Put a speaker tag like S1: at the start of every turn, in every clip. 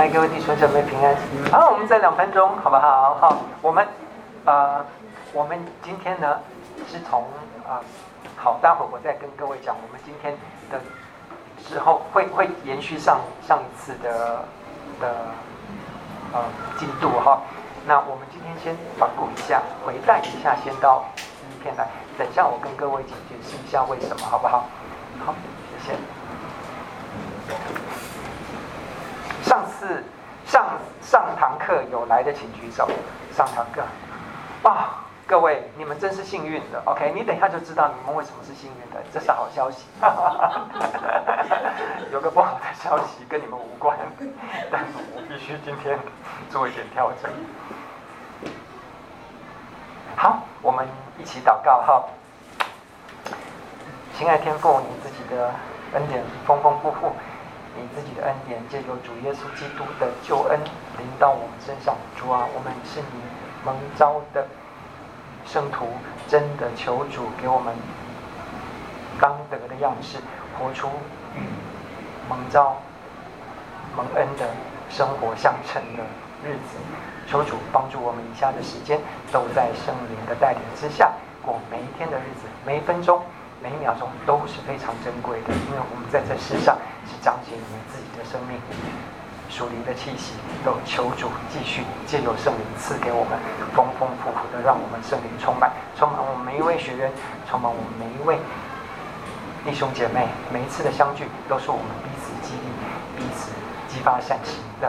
S1: 嗨，各位弟兄姐妹平安。好，我们再两分钟，好不好？好，我们呃，我们今天呢是从啊、呃，好，待会儿我再跟各位讲，我们今天的之后会会延续上上一次的的呃进度哈。那我们今天先反顾一下，回带一下，先到第一片来。等一下我跟各位解释一下为什么，好不好？好，谢谢。是上上堂课有来的请举手。上堂课啊、各位你们真是幸运的。OK，你等一下就知道你们为什么是幸运的，这是好消息。有个不好的消息跟你们无关，但是我必须今天做一点调整。好，我们一起祷告哈。亲爱天父，你自己的恩典丰丰富富。你自己的恩典，借由主耶稣基督的救恩临到我们身上。主啊，我们是你蒙召的圣徒，真的求主给我们刚得的样式，活出与蒙召蒙恩的生活相称的日子。求主帮助我们以下的时间都在圣灵的带领之下过每一天的日子，每一分钟。每一秒钟都是非常珍贵的，因为我们在这世上是彰显你们自己的生命、属灵的气息，都求主继续借由圣灵赐给我们丰丰富富的，让我们圣灵充满，充满我们每一位学员，充满我们每一位弟兄姐妹。每一次的相聚，都是我们彼此激励、彼此激发善行的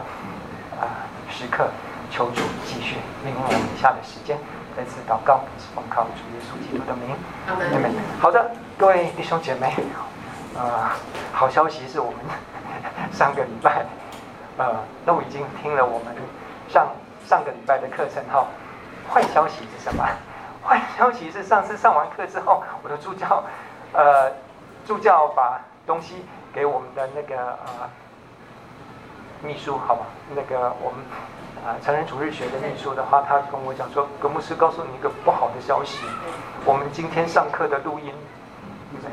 S1: 啊、呃、时刻。求主继续利用我们以下的时间。再次祷告，是奉靠主耶稣基督的名。阿门。好的，各位弟兄姐妹，呃，好消息是我们上个礼拜，呃，都已经听了我们上上个礼拜的课程哈。坏消息是什么？坏消息是上次上完课之后，我的助教，呃，助教把东西给我们的那个呃秘书，好吧，那个我们。啊，成人主日学的秘书的话，他跟我讲说，格牧师告诉你一个不好的消息，我们今天上课的录音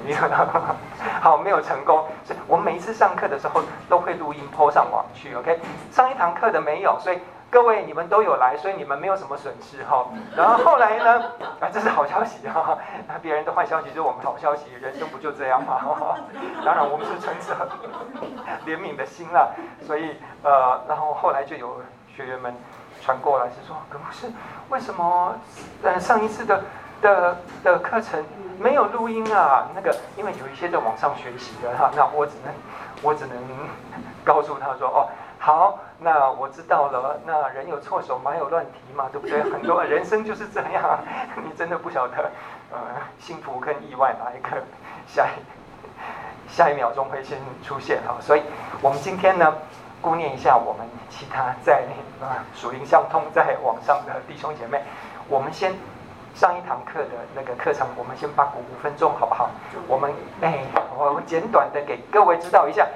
S1: 没有，好，没有成功。是我们每一次上课的时候都会录音 po 上网去，OK？上一堂课的没有，所以各位你们都有来，所以你们没有什么损失哈。然后后来呢，啊，这是好消息哈。那别人的坏消息就是我们好消息，人生不就这样吗？当然我们是存着 怜悯的心了，所以呃，然后后来就有。学员们传过来是说，可不是为什么？呃，上一次的的的课程没有录音啊？那个，因为有一些在网上学习的哈，那我只能我只能告诉他说，哦，好，那我知道了。那人有错手，马有乱蹄嘛，对不对？很多人生就是这样，你真的不晓得，呃，幸福跟意外哪一个下一下一秒钟会先出现哈。所以我们今天呢，顾念一下我们其他在啊属灵相通在网上的弟兄姐妹，我们先上一堂课的那个课程，我们先把鼓五分钟好不好？我们哎，我们简短的给各位知道一下，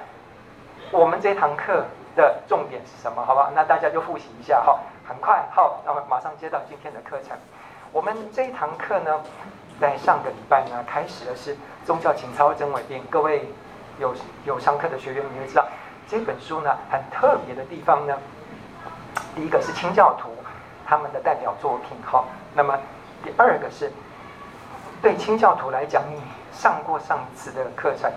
S1: 我们这堂课的重点是什么？好不好？那大家就复习一下哈，很快好，那么马上接到今天的课程。我们这一堂课呢，在上个礼拜呢开始的是宗教情操真伪辨，各位有有上课的学员，你会知道。这本书呢，很特别的地方呢，第一个是清教徒他们的代表作品哈。那么第二个是对清教徒来讲，你上过上次的课程，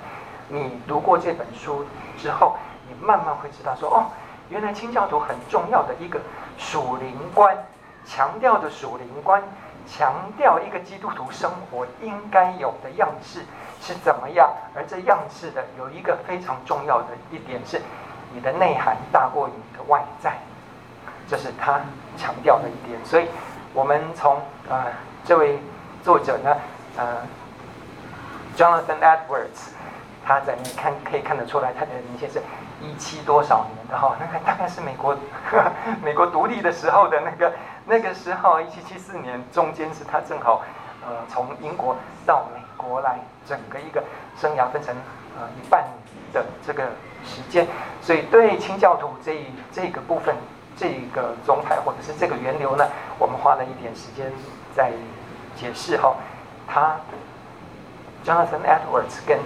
S1: 你读过这本书之后，慢慢会知道说，哦，原来清教徒很重要的一个属灵观，强调的属灵观，强调一个基督徒生活应该有的样式。是怎么样？而这样式的有一个非常重要的一点是，你的内涵大过于你的外在，这是他强调的一点。所以，我们从呃这位作者呢，呃，Jonathan Edwards，他在你看可以看得出来，他的明显是一七多少年的哈？那个大概是美国呵呵 美国独立的时候的那个那个时候，一七七四年，中间是他正好呃从英国到美国来。整个一个生涯分成呃一半的这个时间，所以对清教徒这一这个部分这个宗派或者是这个源流呢，我们花了一点时间在解释哈。他 Jonathan Edwards 跟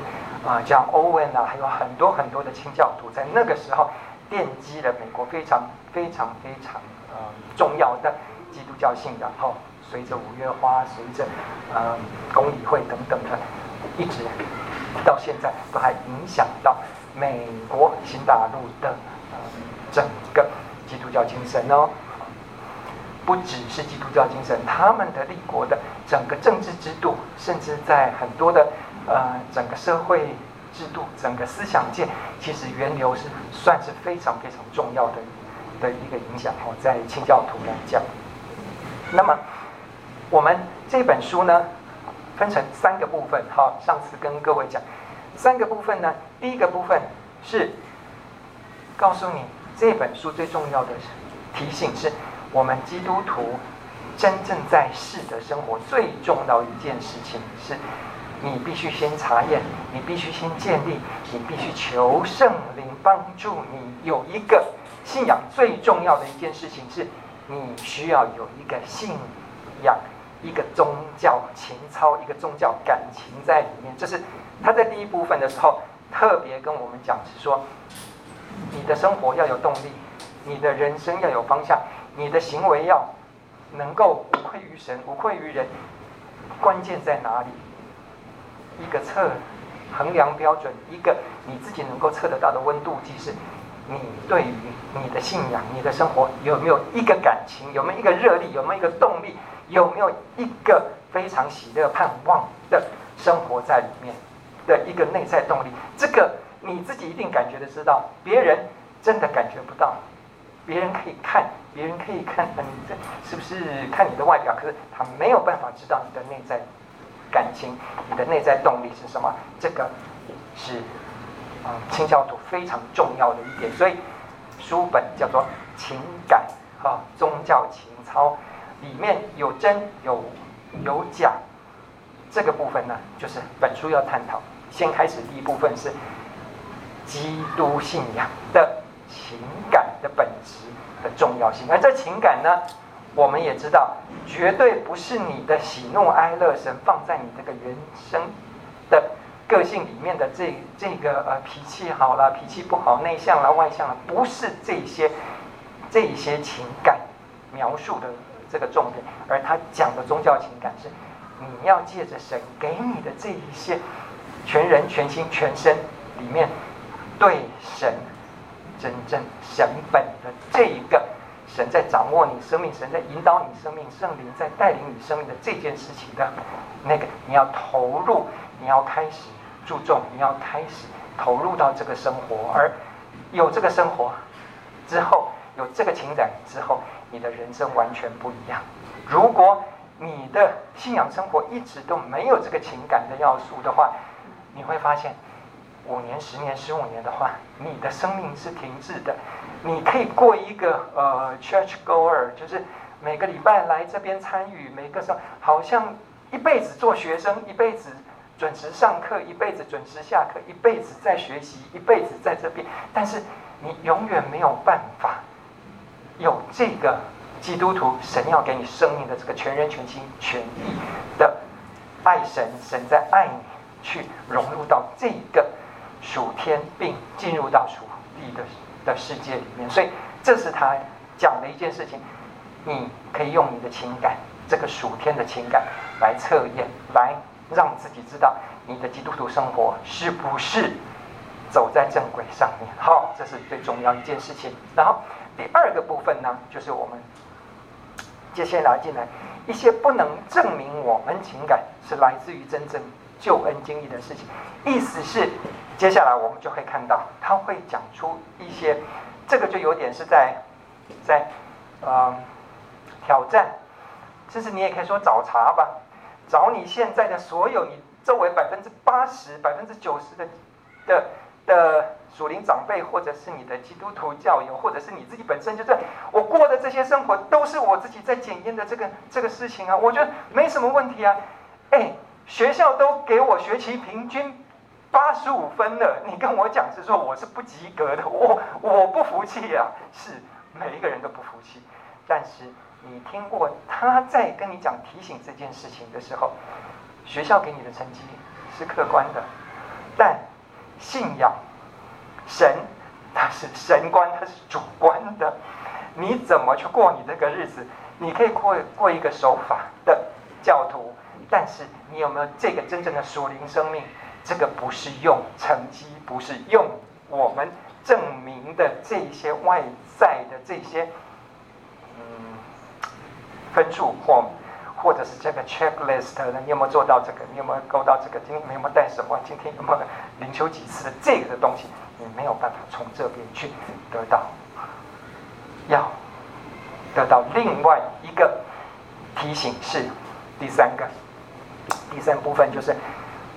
S1: 啊、呃、John Owen 啊，还有很多很多的清教徒在那个时候奠基了美国非常非常非常呃重要的基督教信仰。后，随着五月花，随着呃公理会等等的，一直到现在都还影响到美国新大陆的呃整个基督教精神哦。不只是基督教精神，他们的立国的整个政治制度，甚至在很多的呃整个社会制度、整个思想界，其实源流是算是非常非常重要的的一个影响哦，在清教徒来讲。那么我们这本书呢，分成三个部分。好，上次跟各位讲三个部分呢，第一个部分是告诉你这本书最重要的提醒是。我们基督徒真正在世的生活，最重要一件事情是，你必须先查验，你必须先建立，你必须求圣灵帮助你有一个信仰。最重要的一件事情是，你需要有一个信仰，一个宗教情操，一个宗教感情在里面。这是他在第一部分的时候特别跟我们讲，是说你的生活要有动力，你的人生要有方向。你的行为要能够无愧于神，无愧于人。关键在哪里？一个测衡量标准，一个你自己能够测得到的温度计是：你对于你的信仰、你的生活有没有一个感情？有没有一个热力？有没有一个动力？有没有一个非常喜乐、盼望的生活在里面的一个内在动力？这个你自己一定感觉得知道，别人真的感觉不到。别人可以看，别人可以看，你这是不是看你的外表？可是他没有办法知道你的内在感情，你的内在动力是什么？这个是啊，清教徒非常重要的一点。所以书本叫做情感哈，宗教情操，里面有真有有假，这个部分呢，就是本书要探讨。先开始第一部分是基督信仰的。情感的本质的重要性，而这情感呢，我们也知道，绝对不是你的喜怒哀乐，神放在你这个原生的个性里面的这这个呃脾气好了，脾气不好，内向了，外向了，不是这些这些情感描述的这个重点，而他讲的宗教情感是，你要借着神给你的这一些全人、全心、全身里面对神。真正神本的这一个神在掌握你生命，神在引导你生命，圣灵在带领你生命的这件事情的那个，你要投入，你要开始注重，你要开始投入到这个生活，而有这个生活之后，有这个情感之后，你的人生完全不一样。如果你的信仰生活一直都没有这个情感的要素的话，你会发现。五年、十年、十五年的话，你的生命是停滞的。你可以过一个呃，church goer，就是每个礼拜来这边参与，每个上好像一辈子做学生，一辈子准时上课，一辈子准时下课，一辈子在学习，一辈子在这边。但是你永远没有办法有这个基督徒神要给你生命的这个全人、全心、全意的爱神，神在爱你，去融入到这个。属天并进入到属地的的世界里面，所以这是他讲的一件事情。你可以用你的情感，这个暑天的情感来测验，来让自己知道你的基督徒生活是不是走在正轨上面。好，这是最重要一件事情。然后第二个部分呢，就是我们接下来进来一些不能证明我们情感是来自于真正救恩经历的事情，意思是。接下来我们就会看到，他会讲出一些，这个就有点是在，在，呃，挑战，其实你也可以说找茬吧，找你现在的所有你周围百分之八十、百分之九十的的的属灵长辈，或者是你的基督徒教友，或者是你自己本身，就是我过的这些生活，都是我自己在检验的这个这个事情啊，我觉得没什么问题啊，哎，学校都给我学习平均。八十五分了，你跟我讲是说我是不及格的，我我不服气啊！是每一个人都不服气，但是你听过他在跟你讲提醒这件事情的时候，学校给你的成绩是客观的，但信仰神他是神观，他是主观的。你怎么去过你这个日子？你可以过过一个守法的教徒，但是你有没有这个真正的属灵生命？这个不是用成绩，不是用我们证明的这些外在的这些嗯分数或或者是这个 checklist 的，你有没有做到这个？你有没有勾到这个？今天有没有带什么？今天有没有灵修几次的这个的东西？你没有办法从这边去得到。要得到另外一个提醒是第三个，第三部分就是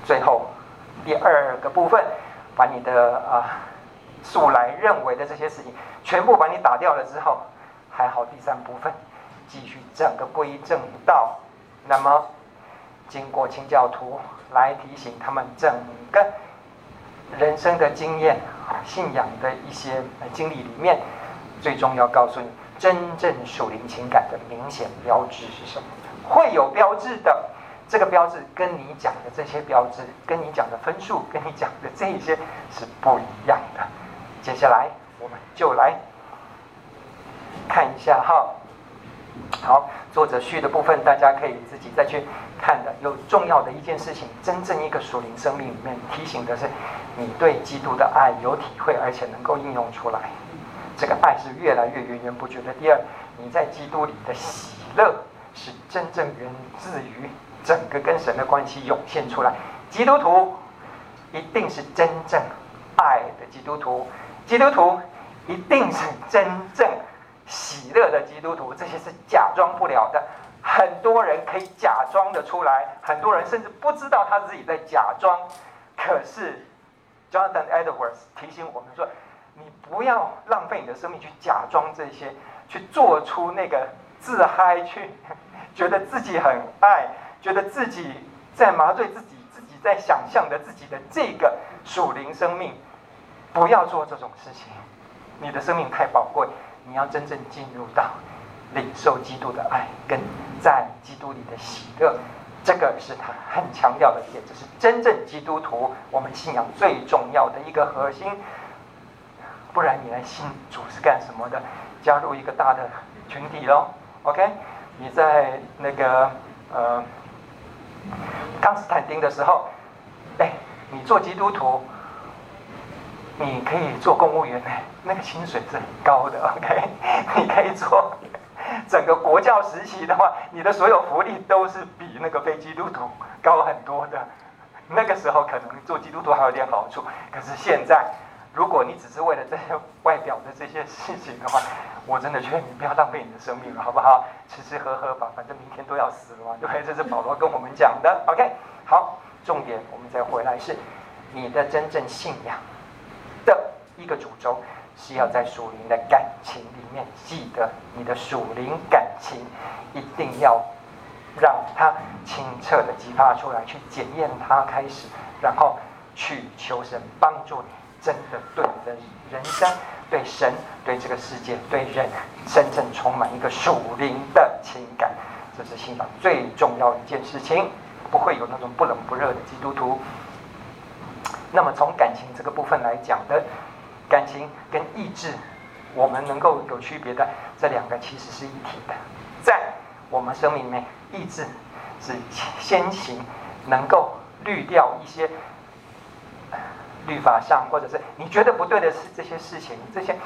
S1: 最后第二个部分，把你的啊素来认为的这些事情全部把你打掉了之后，还好第三部分继续整个归正到，那么经过清教徒来提醒他们整个人生的经验、信仰的一些经历里面。最终要告诉你，真正属灵情感的明显标志是什么？会有标志的，这个标志跟你讲的这些标志，跟你讲的分数，跟你讲的这一些是不一样的。接下来我们就来看一下哈。好，作者序的部分，大家可以自己再去看的。有重要的一件事情，真正一个属灵生命里面提醒的是，你对基督的爱有体会，而且能够应用出来。这个爱是越来越源源不绝的。第二，你在基督里的喜乐是真正源自于整个跟神的关系涌现出来。基督徒一定是真正爱的基督徒，基督徒一定是真正喜乐的基督徒。这些是假装不了的。很多人可以假装的出来，很多人甚至不知道他自己在假装。可是，Jonathan Edwards 提醒我们说。你不要浪费你的生命去假装这些，去做出那个自嗨，去觉得自己很爱，觉得自己在麻醉自己，自己在想象的自己的这个属灵生命，不要做这种事情。你的生命太宝贵，你要真正进入到领受基督的爱，跟在基督里的喜乐，这个是他很强调的点，这是真正基督徒我们信仰最重要的一个核心。不然你来信主是干什么的？加入一个大的群体喽，OK？你在那个呃康斯坦丁的时候，哎，你做基督徒，你可以做公务员哎，那个薪水是很高的，OK？你可以做整个国教时期的话，你的所有福利都是比那个非基督徒高很多的。那个时候可能做基督徒还有点好处，可是现在。如果你只是为了这些外表的这些事情的话，我真的劝你不要浪费你的生命了，好不好？吃吃喝喝吧，反正明天都要死了嘛，对不对？这是保罗跟我们讲的。OK，好，重点我们再回来是，你的真正信仰的一个主轴是要在属灵的感情里面，记得你的属灵感情一定要让它清澈的激发出来，去检验它开始，然后去求神帮助你。真的对人人生、对神、对这个世界、对人，真正充满一个属灵的情感，这是信仰最重要一件事情。不会有那种不冷不热的基督徒。那么从感情这个部分来讲的，感情跟意志，我们能够有区别的，这两个其实是一体的。在我们生命里面，意志是先行，能够滤掉一些。律法上，或者是你觉得不对的事，这些事情，这些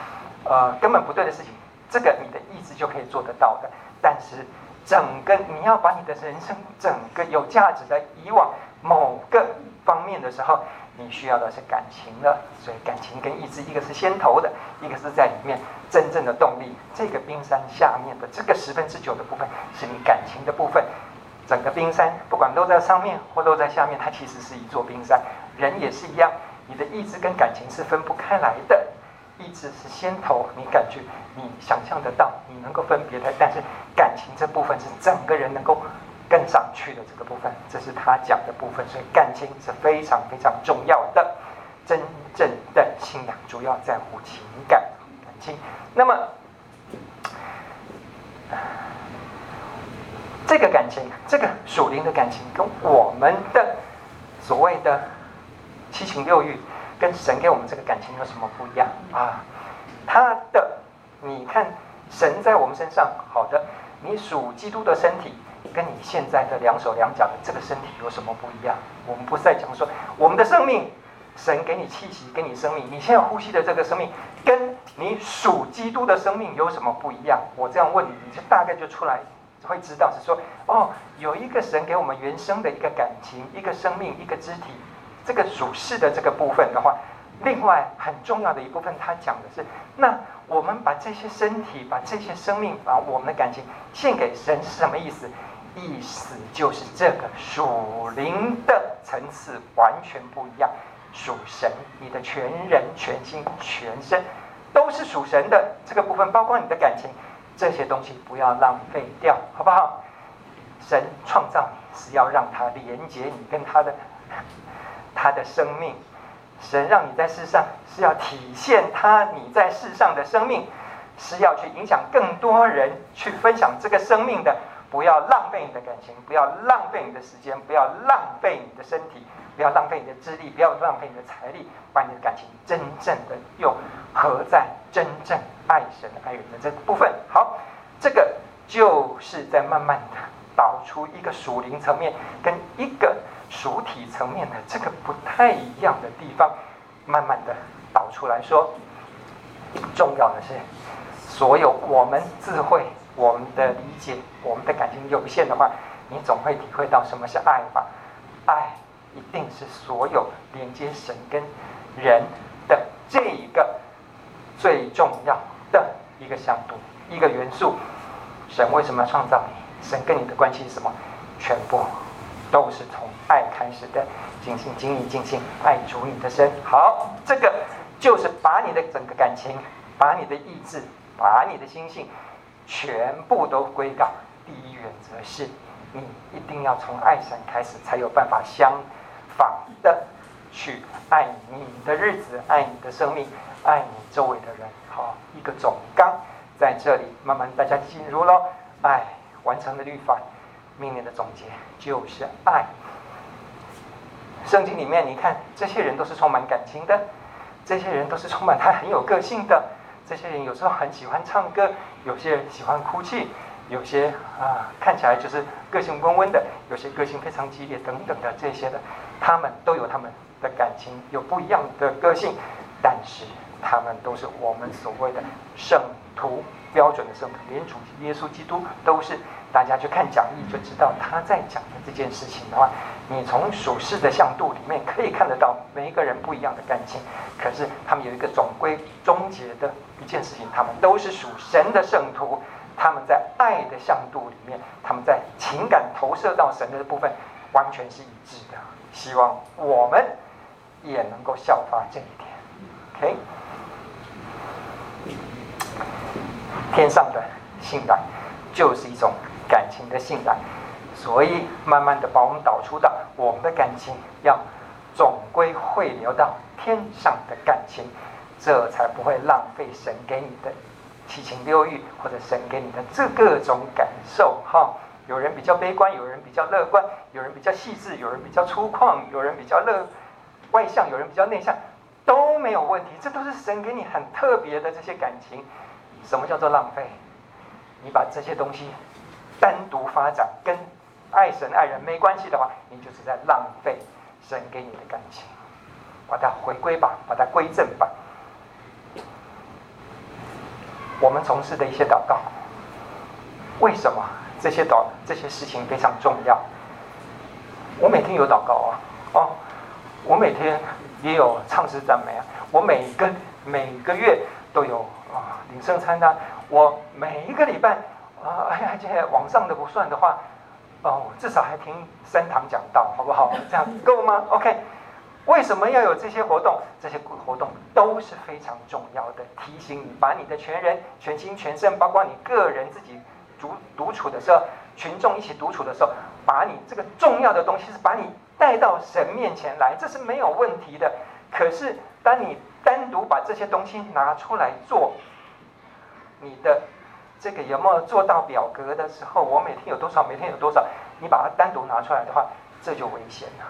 S1: 呃根本不对的事情，这个你的意志就可以做得到的。但是整个你要把你的人生整个有价值的移往某个方面的时候，你需要的是感情了。所以感情跟意志，一个是先头的，一个是在里面真正的动力。这个冰山下面的这个十分之九的部分，是你感情的部分。整个冰山不管露在上面或露在下面，它其实是一座冰山。人也是一样。你的意志跟感情是分不开来的，意志是先头，你感觉你想象得到，你能够分别的，但是感情这部分是整个人能够跟上去的这个部分，这是他讲的部分，所以感情是非常非常重要的。真正的信仰主要在乎情感感情，那么这个感情，这个属灵的感情，跟我们的所谓的。七情六欲跟神给我们这个感情有什么不一样啊？他的，你看神在我们身上，好的，你属基督的身体，跟你现在的两手两脚的这个身体有什么不一样？我们不是在讲说我们的生命，神给你气息，给你生命，你现在呼吸的这个生命，跟你属基督的生命有什么不一样？我这样问你，你就大概就出来会知道，是说哦，有一个神给我们原生的一个感情，一个生命，一个肢体，这个属世的这个部分的话，另外很重要的一部分，他讲的是，那我们把这些身体，把这些生命，把我们的感情献给神是什么意思？意思就是这个属灵的层次完全不一样，属神，你的全人、全心、全身都是属神的这个部分，包括你的感情，这些东西不要浪费掉，好不好？神创造你是要让他连接你跟他的他的生命，神让你在世上是要体现他你在世上的生命，是要去影响更多人去分享这个生命的。不要浪费你的感情，不要浪费你的时间，不要浪费你的身体，不要浪费你的智力，不要浪费你的财力，把你的感情真正的用合在真正爱神爱人的这部分。好，这个就是在慢慢的导出一个属灵层面跟一个属体层面的这个不太一样的地方，慢慢的导出来说，重要的是所有我们智慧。我们的理解，我们的感情有限的话，你总会体会到什么是爱吧？爱一定是所有连接神跟人的这一个最重要的一个向度，一个元素。神为什么要创造你？神跟你的关系是什么？全部都是从爱开始的，尽心尽意尽性爱主你的身。好，这个就是把你的整个感情，把你的意志，把你的心性。全部都归到。第一原则是，你一定要从爱神开始，才有办法相仿的去爱你的日子，爱你的生命，爱你周围的人。好，一个总纲在这里，慢慢大家进入了爱完成的律法，命令的总结就是爱。圣经里面，你看这些人都是充满感情的，这些人都是充满他很有个性的。这些人有时候很喜欢唱歌，有些人喜欢哭泣，有些啊看起来就是个性温温的，有些个性非常激烈等等的这些的，他们都有他们的感情，有不一样的个性，但是他们都是我们所谓的圣徒，标准的圣徒，连主耶稣基督都是。大家去看讲义就知道他在讲的这件事情的话，你从属世的向度里面可以看得到每一个人不一样的感情，可是他们有一个总归终结的一件事情，他们都是属神的圣徒，他们在爱的向度里面，他们在情感投射到神的部分完全是一致的。希望我们也能够效法这一点。OK，天上的信赖就是一种。感情的信赖，所以慢慢的把我们导出到我们的感情要总归汇流到天上的感情，这才不会浪费神给你的七情六欲，或者神给你的这各种感受哈。有人比较悲观，有人比较乐观，有人比较细致，有人比较粗犷，有人比较乐外向，有人比较内向，都没有问题。这都是神给你很特别的这些感情。什么叫做浪费？你把这些东西。单独发展跟爱神爱人没关系的话，你就是在浪费神给你的感情。把它回归吧，把它归正吧。我们从事的一些祷告，为什么这些祷这些事情非常重要？我每天有祷告啊，哦，我每天也有唱诗赞美啊，我每个每个月都有啊领圣餐的，我每一个礼拜。啊，哎呀，这网上的不算的话，哦，至少还听三堂讲道，好不好？这样够吗？OK。为什么要有这些活动？这些活动都是非常重要的，提醒你把你的全人、全心、全身，包括你个人自己独独处的时候，群众一起独处的时候，把你这个重要的东西是把你带到神面前来，这是没有问题的。可是当你单独把这些东西拿出来做，你的。这个有没有做到表格的时候？我每天有多少？每天有多少？你把它单独拿出来的话，这就危险了。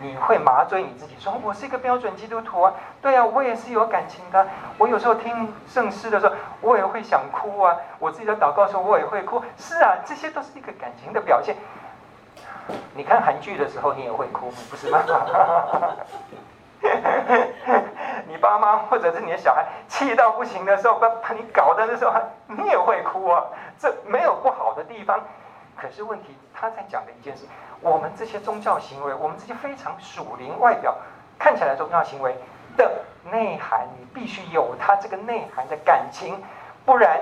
S1: 你会麻醉你自己，说我是一个标准基督徒啊，对啊，我也是有感情的。我有时候听圣诗的时候，我也会想哭啊。我自己的祷告的时候，我也会哭。是啊，这些都是一个感情的表现。你看韩剧的时候，你也会哭，不是吗？你爸妈或者是你的小孩气到不行的时候，把把你搞的的时候，你也会哭啊。这没有不好的地方。可是问题，他在讲的一件事，我们这些宗教行为，我们这些非常属灵外表看起来宗教行为的内涵，你必须有它这个内涵的感情，不然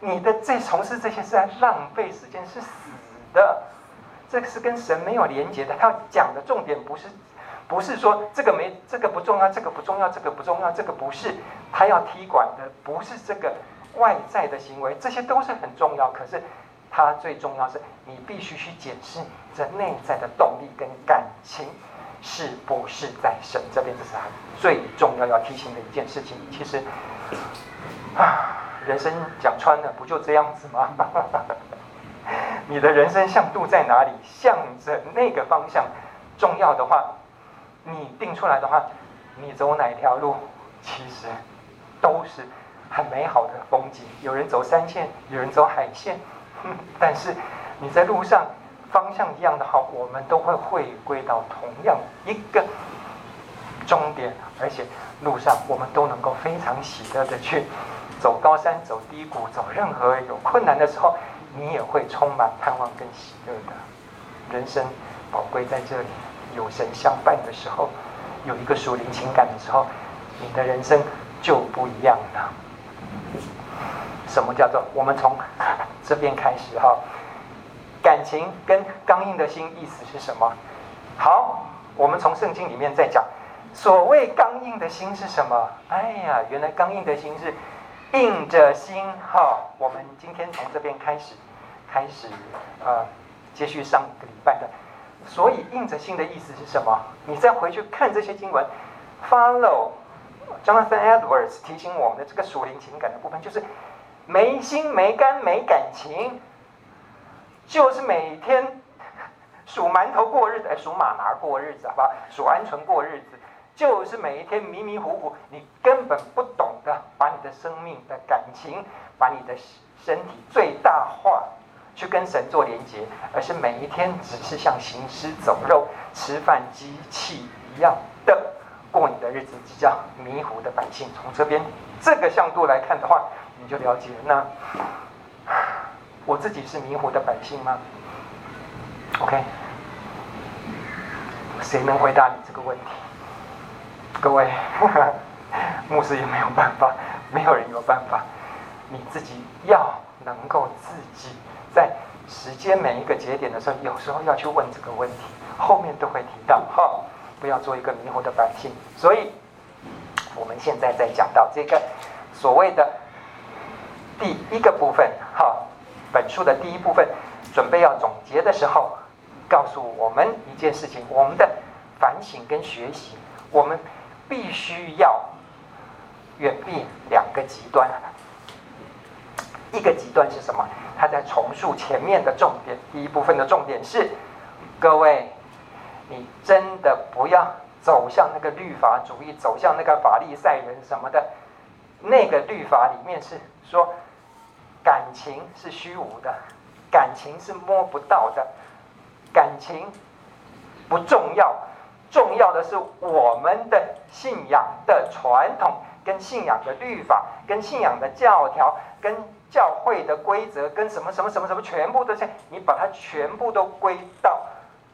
S1: 你的这从事这些是在浪费时间，是死的。这是跟神没有连接的。他讲的重点不是，不是说这个没这个不重要，这个不重要，这个不重要，这个不是。他要踢馆的不是这个外在的行为，这些都是很重要。可是他最重要是你必须去检视这内在的动力跟感情是不是在神这边，这是他最重要要提醒的一件事情。其实啊，人生讲穿了不就这样子吗？你的人生向度在哪里？向着那个方向，重要的话，你定出来的话，你走哪条路，其实都是很美好的风景。有人走山线，有人走海线，但是你在路上方向一样的话，我们都会回归到同样一个终点，而且路上我们都能够非常喜乐的去走高山、走低谷、走任何有困难的时候。你也会充满盼望跟喜乐的，人生宝贵在这里，有神相伴的时候，有一个属灵情感的时候，你的人生就不一样了。什么叫做我们从这边开始哈？感情跟刚硬的心意思是什么？好，我们从圣经里面再讲，所谓刚硬的心是什么？哎呀，原来刚硬的心是。硬着心哈，我们今天从这边开始，开始呃，接续上个礼拜的。所以硬着心的意思是什么？你再回去看这些经文，follow Jonathan Edwards 提醒我们的这个属灵情感的部分，就是没心没肝没感情，就是每天数馒头过日子，哎，数马拿过日子，好不好？数鹌鹑过日子。就是每一天迷迷糊糊，你根本不懂得把你的生命的感情，把你的身体最大化，去跟神做连接，而是每一天只是像行尸走肉、吃饭机器一样的过你的日子，叫迷糊的百姓。从这边这个向度来看的话，你就了解了。那我自己是迷糊的百姓吗？OK，谁能回答你这个问题？各位，牧师也没有办法，没有人有办法。你自己要能够自己在时间每一个节点的时候，有时候要去问这个问题，后面都会提到。哈，不要做一个迷糊的百姓。所以，我们现在在讲到这个所谓的第一个部分，哈，本书的第一部分，准备要总结的时候，告诉我们一件事情：我们的反省跟学习，我们。必须要远避两个极端。一个极端是什么？他在重述前面的重点。第一部分的重点是：各位，你真的不要走向那个律法主义，走向那个法利赛人什么的。那个律法里面是说，感情是虚无的，感情是摸不到的，感情不重要。重要的是我们的信仰的传统、跟信仰的律法、跟信仰的教条、跟教会的规则、跟什么什么什么什么，全部都是你把它全部都归到，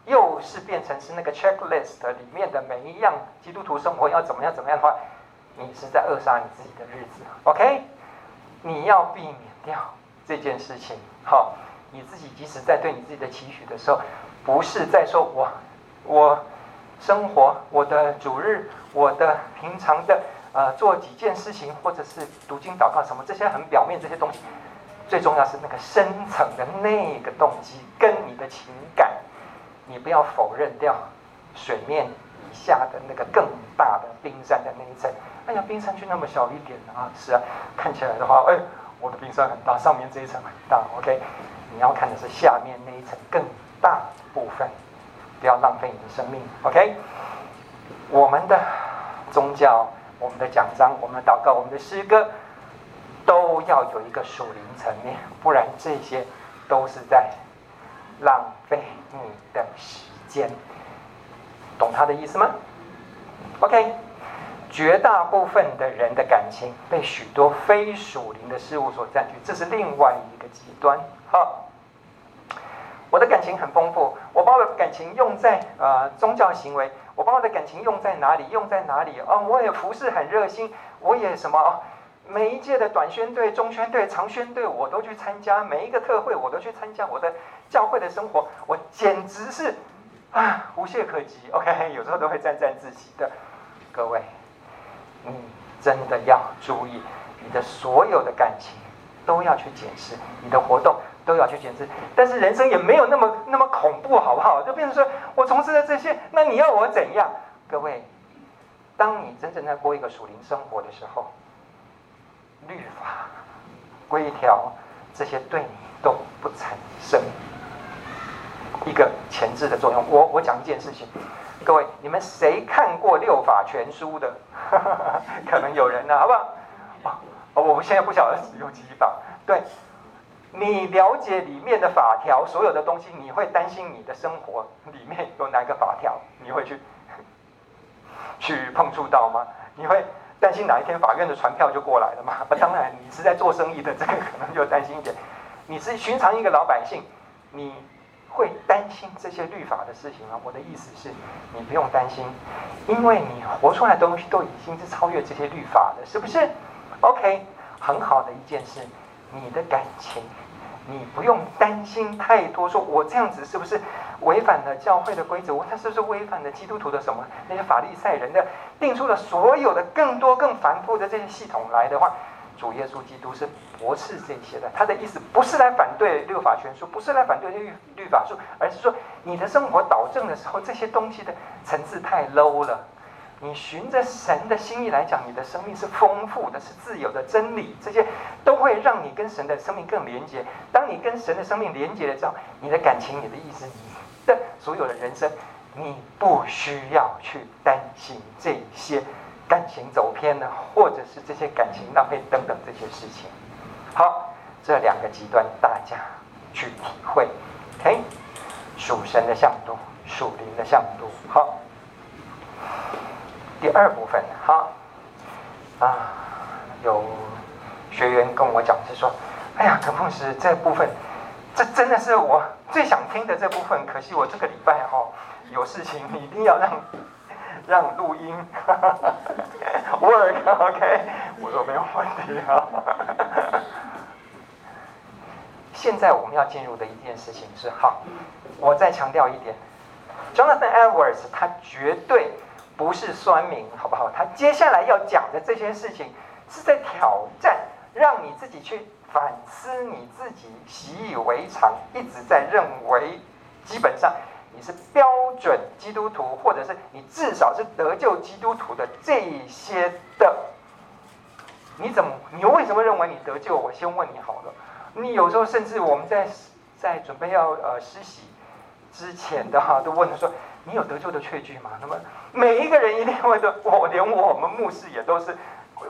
S1: 又是变成是那个 checklist 里面的每一样基督徒生活要怎么样怎么样的话，你是在扼杀你自己的日子。OK，你要避免掉这件事情。好，你自己即使在对你自己的期许的时候，不是在说我我。生活，我的主日，我的平常的呃做几件事情，或者是读经祷告什么，这些很表面这些东西，最重要是那个深层的那个动机跟你的情感，你不要否认掉水面以下的那个更大的冰山的那一层。哎呀，冰山就那么小一点啊！是啊，看起来的话，哎，我的冰山很大，上面这一层很大。OK，你要看的是下面那一层更大部分。不要浪费你的生命。OK，我们的宗教、我们的奖章、我们的祷告、我们的诗歌，都要有一个属灵层面，不然这些都是在浪费你的时间。懂他的意思吗？OK，绝大部分的人的感情被许多非属灵的事物所占据，这是另外一个极端。好。我的感情很丰富，我把我的感情用在呃宗教行为，我把我的感情用在哪里？用在哪里？哦，我也服侍很热心，我也什么哦，每一届的短宣队、中宣队、长宣队我都去参加，每一个特会我都去参加。我的教会的生活，我简直是啊无懈可击。OK，有时候都会沾沾自喜的。各位，你真的要注意，你的所有的感情都要去检视，你的活动。都要去检视，但是人生也没有那么那么恐怖，好不好？就变成说我从事了这些，那你要我怎样？各位，当你真正在过一个属灵生活的时候，律法、规条这些对你都不产生一个前置的作用。我我讲一件事情，各位，你们谁看过六法全书的？可能有人呢、好不好？哦，我现在不晓得使用几法，对。你了解里面的法条，所有的东西，你会担心你的生活里面有哪个法条，你会去 去碰触到吗？你会担心哪一天法院的传票就过来了吗？当然，你是在做生意的，这个可能就担心一点。你是寻常一个老百姓，你会担心这些律法的事情吗？我的意思是，你不用担心，因为你活出来的东西都已经是超越这些律法的，是不是？OK，很好的一件事。你的感情，你不用担心太多。说我这样子是不是违反了教会的规则？我他是不是违反了基督徒的什么那些法利赛人的定出了所有的更多更繁复的这些系统来的话，主耶稣基督是驳斥这些的。他的意思不是来反对六法全书，不是来反对律律法书，而是说你的生活导正的时候，这些东西的层次太 low 了。你循着神的心意来讲，你的生命是丰富的，是自由的。真理这些都会让你跟神的生命更连接。当你跟神的生命连接了之后，你的感情、你的意思、你的所有的人生，你不需要去担心这些感情走偏了，或者是这些感情浪费等等这些事情。好，这两个极端大家去体会。OK，属神的向度，属灵的向度。好。第二部分，哈，啊，有学员跟我讲，是说，哎呀，陈凤师，这部分，这真的是我最想听的这部分，可惜我这个礼拜哈有事情，一定要让 让录音，work OK，我说没有问题啊。现在我们要进入的一件事情是，好，我再强调一点，Jonathan Edwards 他绝对。不是酸民，好不好？他接下来要讲的这些事情，是在挑战，让你自己去反思你自己习以为常，一直在认为，基本上你是标准基督徒，或者是你至少是得救基督徒的这些的，你怎么？你为什么认为你得救？我先问你好了。你有时候甚至我们在在准备要呃施洗之前的哈，都问他说。你有得救的确据吗？那么每一个人一定会的，我连我们牧师也都是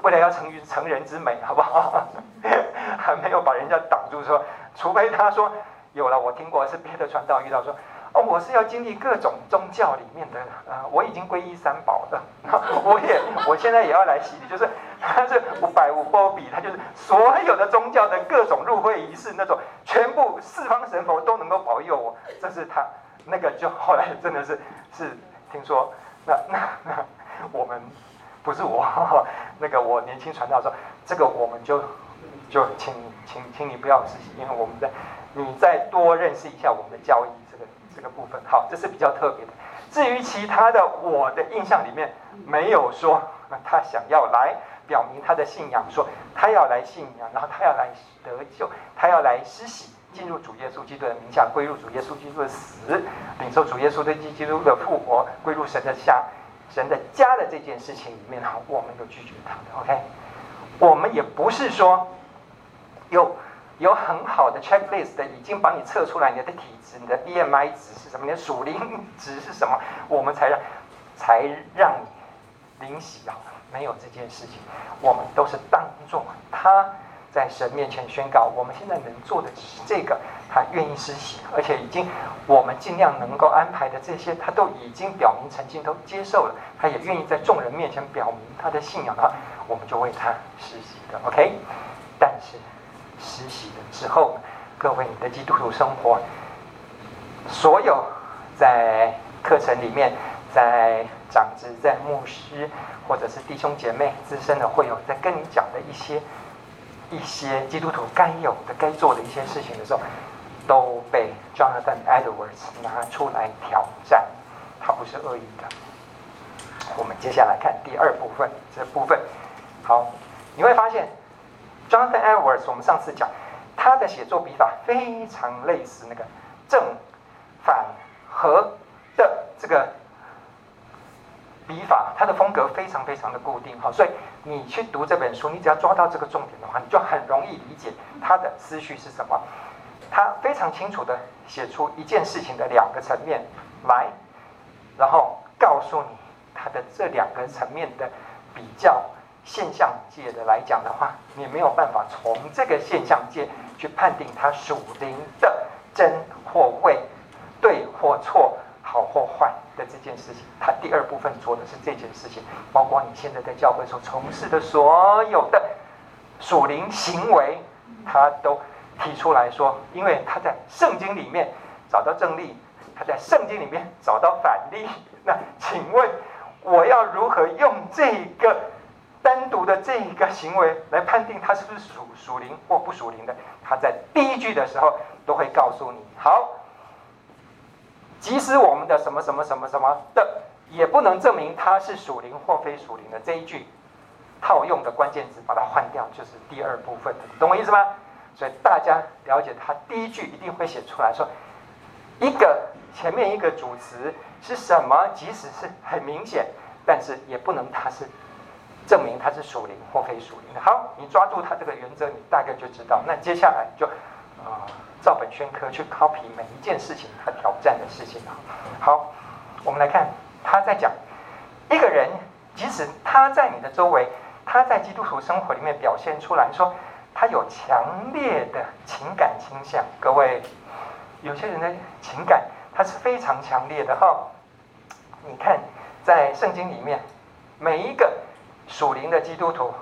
S1: 为了要成于成人之美，好不好？还没有把人家挡住说，除非他说有了，我听过是别的传道遇到说，哦，我是要经历各种宗教里面的啊、我已经皈依三宝的，我也我现在也要来洗礼，就是他是五百五波比，他就是所有的宗教的各种入会仪式那种，全部四方神佛都能够保佑我，这是他。那个就后来 真的是是听说，那那那我们不是我，那个我年轻传道说，这个我们就就请请请你不要实习，因为我们在你再多认识一下我们的教义这个这个部分，好，这是比较特别的。至于其他的，我的印象里面没有说他想要来表明他的信仰，说他要来信仰，然后他要来得救，他要来施洗。进入主耶稣基督的名下，归入主耶稣基督的死，领受主耶稣的基督的复活，归入神的下、神的家的这件事情里面，哈，我们都拒绝他的。OK，我们也不是说有有很好的 checklist 的，已经帮你测出来你的体质、你的 BMI 值是什么，你的属灵值是什么，我们才让才让你领洗啊！没有这件事情，我们都是当做他在神面前宣告，我们现在能做的只是这个，他愿意施洗，而且已经我们尽量能够安排的这些，他都已经表明曾经都接受了，他也愿意在众人面前表明他的信仰的话，我们就为他施洗的，OK？但是。实习了之后，各位，你的基督徒生活，所有在课程里面，在长子、在牧师，或者是弟兄姐妹、资深的会友，在跟你讲的一些一些基督徒该有的、该做的一些事情的时候，都被 Jonathan Edwards 拿出来挑战，他不是恶意的。我们接下来看第二部分，这部分，好，你会发现。Jonathan Edwards，我们上次讲，他的写作笔法非常类似那个正反合的这个笔法，他的风格非常非常的固定。好，所以你去读这本书，你只要抓到这个重点的话，你就很容易理解他的思绪是什么。他非常清楚地写出一件事情的两个层面来，然后告诉你他的这两个层面的比较。现象界的来讲的话，你没有办法从这个现象界去判定它属灵的真或伪、对或错、好或坏的这件事情。他第二部分做的是这件事情，包括你现在在教会所从事的所有的属灵行为，他都提出来说，因为他在圣经里面找到正例，他在圣经里面找到反例。那请问我要如何用这个？单独的这一个行为来判定他是不是属属灵或不属灵的，他在第一句的时候都会告诉你：好，即使我们的什么什么什么什么的，也不能证明它是属灵或非属灵的。这一句套用的关键词把它换掉，就是第二部分，懂我意思吗？所以大家了解他第一句一定会写出来说，一个前面一个主词是什么，即使是很明显，但是也不能它是。证明它是属灵或非属灵的。好，你抓住它这个原则，你大概就知道。那接下来就啊、照本宣科去 copy 每一件事情，他挑战的事情啊。好，我们来看他在讲一个人，即使他在你的周围，他在基督徒生活里面表现出来说，他有强烈的情感倾向。各位，有些人的情感他是非常强烈的哈。你看，在圣经里面每一个。属灵的基督徒，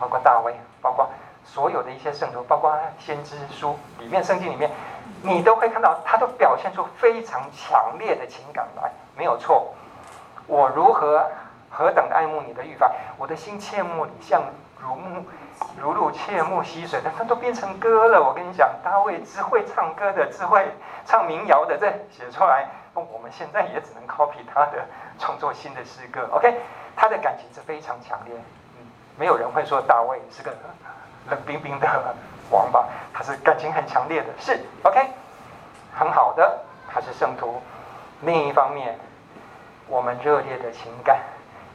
S1: 包括大卫，包括所有的一些圣徒，包括先知书里面、圣经里面，你都会看到，他都表现出非常强烈的情感来，没有错。我如何何等爱慕你的律法，我的心切慕你，像如沐如露切慕溪水，但他都变成歌了。我跟你讲，大卫只会唱歌的，只会唱民谣的，这写出来，我们现在也只能 copy 他的创作新的诗歌。OK。他的感情是非常强烈，嗯，没有人会说大卫是个冷冰冰的王吧？他是感情很强烈的，是 OK，很好的，他是圣徒。另一方面，我们热烈的情感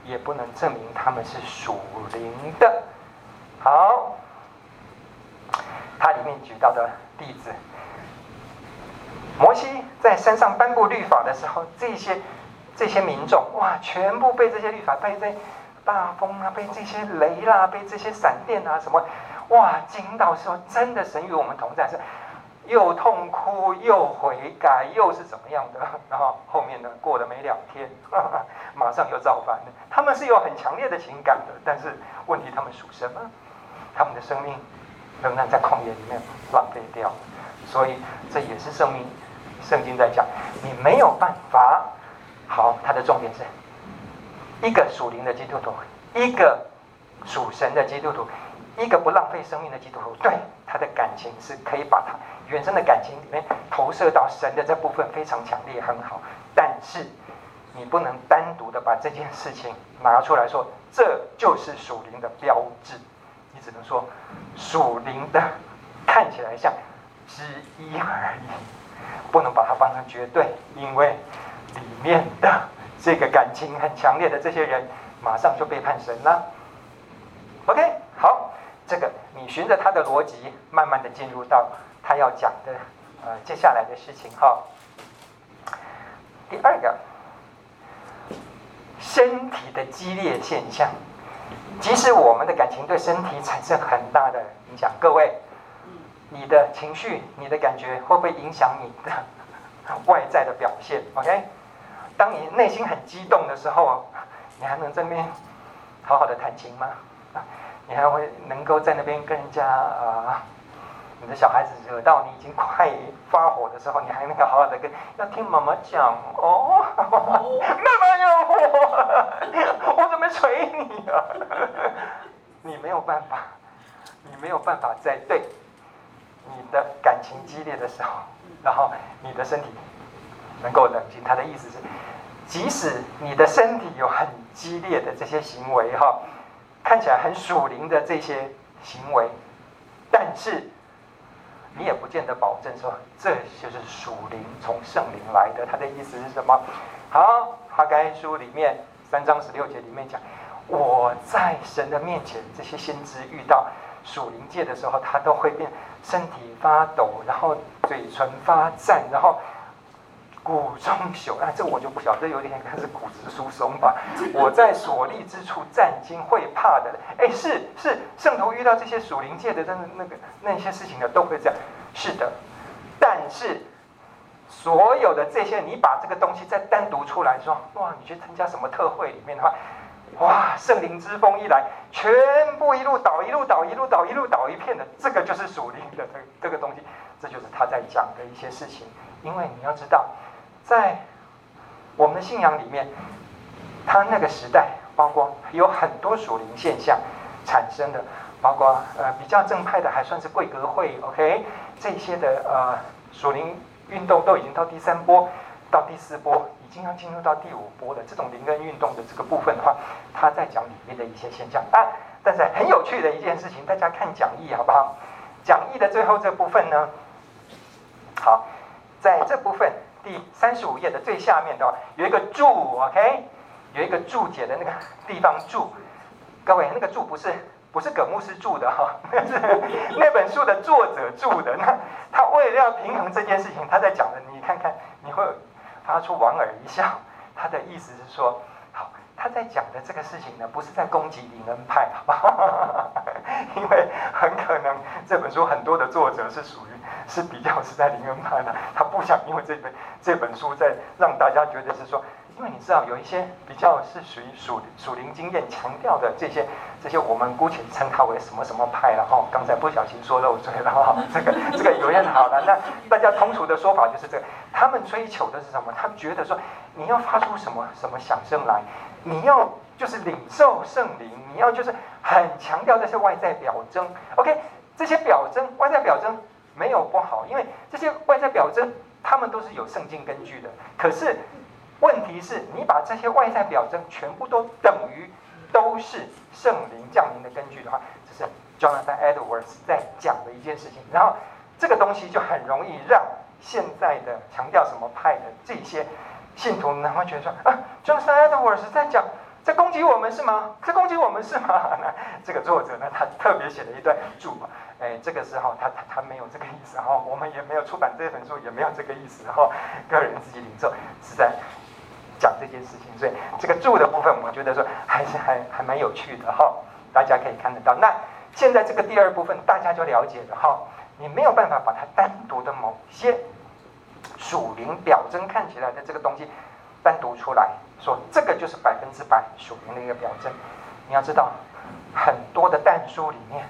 S1: 也不能证明他们是属灵的。好，他里面举到的例子，摩西在山上颁布律法的时候，这些。这些民众哇，全部被这些律法，被这大风啊，被这些雷啦、被这些闪电啊什么，哇，惊到说真的，神与我们同在，是又痛哭又悔改，又是怎么样的？然后后面呢，过了没两天，哈哈，马上又造反了。他们是有很强烈的情感的，但是问题他们属什么？他们的生命仍然在旷野里面浪费掉，所以这也是生命。圣经在讲，你没有办法。好，它的重点是一个属灵的基督徒，一个属神的基督徒，一个不浪费生命的基督徒。对，他的感情是可以把他原生的感情里面投射到神的这部分非常强烈，很好。但是你不能单独的把这件事情拿出来说，这就是属灵的标志。你只能说属灵的看起来像之一而已，不能把它放成绝对，因为。里面的这个感情很强烈的这些人，马上就背叛神了。OK，好，这个你循着他的逻辑，慢慢的进入到他要讲的呃接下来的事情哈。第二个，身体的激烈现象，即使我们的感情对身体产生很大的影响，各位，你的情绪、你的感觉会不会影响你的外在的表现？OK，当你内心很激动的时候，你还能在那边好好的弹琴吗？你还会能够在那边跟人家啊？你的小孩子惹到你已经快发火的时候，你还能够好好的跟要听妈妈讲哦，妈妈有火，我怎么捶你啊？你没有办法，你没有办法在对你的感情激烈的时候，然后你的身体能够冷静。他的意思是，即使你的身体有很激烈的这些行为哈，看起来很属灵的这些行为，但是。你也不见得保证说，这就是属灵从圣灵来的。他的意思是什么？好，哈该书里面三章十六节里面讲，我在神的面前，这些先知遇到属灵界的时候，他都会变身体发抖，然后嘴唇发颤，然后。骨中朽，那、啊、这我就不晓得，这有点像是骨质疏松吧。我在所立之处战惊，会怕的。哎，是是，圣徒遇到这些属灵界的那那个那些事情呢，都会这样。是的，但是所有的这些，你把这个东西再单独出来说，哇，你去参加什么特会里面的话，哇，圣灵之风一来，全部一路倒，一路倒，一路倒，一路倒一片的，这个就是属灵的这这个东西，这就是他在讲的一些事情。因为你要知道。在我们的信仰里面，他那个时代，包括有很多属灵现象产生的，包括呃比较正派的，还算是贵格会，OK，这些的呃属灵运动都已经到第三波，到第四波，已经要进入到第五波的这种灵恩运动的这个部分的话，他在讲里面的一些现象啊。但是很有趣的一件事情，大家看讲义好不好？讲义的最后这部分呢，好，在这部分。第三十五页的最下面的有一个注，OK，有一个注解的那个地方注，各位那个注不是不是葛牧师注的哈，那是那本书的作者注的。那他为了要平衡这件事情，他在讲的，你看看你会发出莞尔一笑。他的意思是说，好，他在讲的这个事情呢，不是在攻击灵恩派，好不好？因为很可能这本书很多的作者是属于。是比较是在灵恩派的，他不想因为这本这本书在让大家觉得是说，因为你知道有一些比较是属于属属灵经验强调的这些这些，我们姑且称它为什么什么派了哈。刚才不小心说漏嘴了哈，这个这个有点好了。那大家通俗的说法就是这个，他们追求的是什么？他觉得说你要发出什么什么响声来，你要就是领受圣灵，你要就是很强调这些外在表征。OK，这些表征外在表征。没有不好，因为这些外在表征，他们都是有圣经根据的。可是问题是你把这些外在表征全部都等于都是圣灵降临的根据的话，这是 Jonathan Edwards 在讲的一件事情。然后这个东西就很容易让现在的强调什么派的这些信徒然后觉得说啊，Jonathan Edwards 在讲在攻击我们是吗？在攻击我们是吗？那这个作者呢，他特别写了一段注嘛。哎，这个时候他他他没有这个意思哈，我们也没有出版这本书，也没有这个意思哈，个人自己领受是在讲这件事情，所以这个注的部分，我觉得说还是还还蛮有趣的哈，大家可以看得到。那现在这个第二部分大家就了解了哈，你没有办法把它单独的某些属灵表征看起来的这个东西单独出来说，这个就是百分之百属灵的一个表征。你要知道，很多的弹书里面。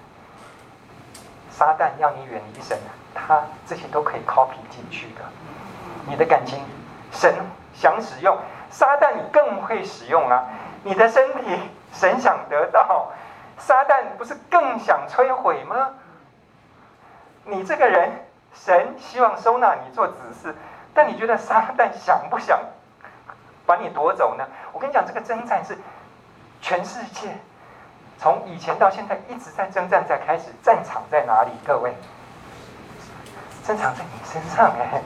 S1: 撒旦要你远离神，他这些都可以 copy 进去的。你的感情，神想使用，撒旦你更会使用啊。你的身体，神想得到，撒旦不是更想摧毁吗？你这个人，神希望收纳你做子嗣，但你觉得撒旦想不想把你夺走呢？我跟你讲，这个征战是全世界。从以前到现在一直在征战，在开始，战场在哪里？各位，战场在你身上哎！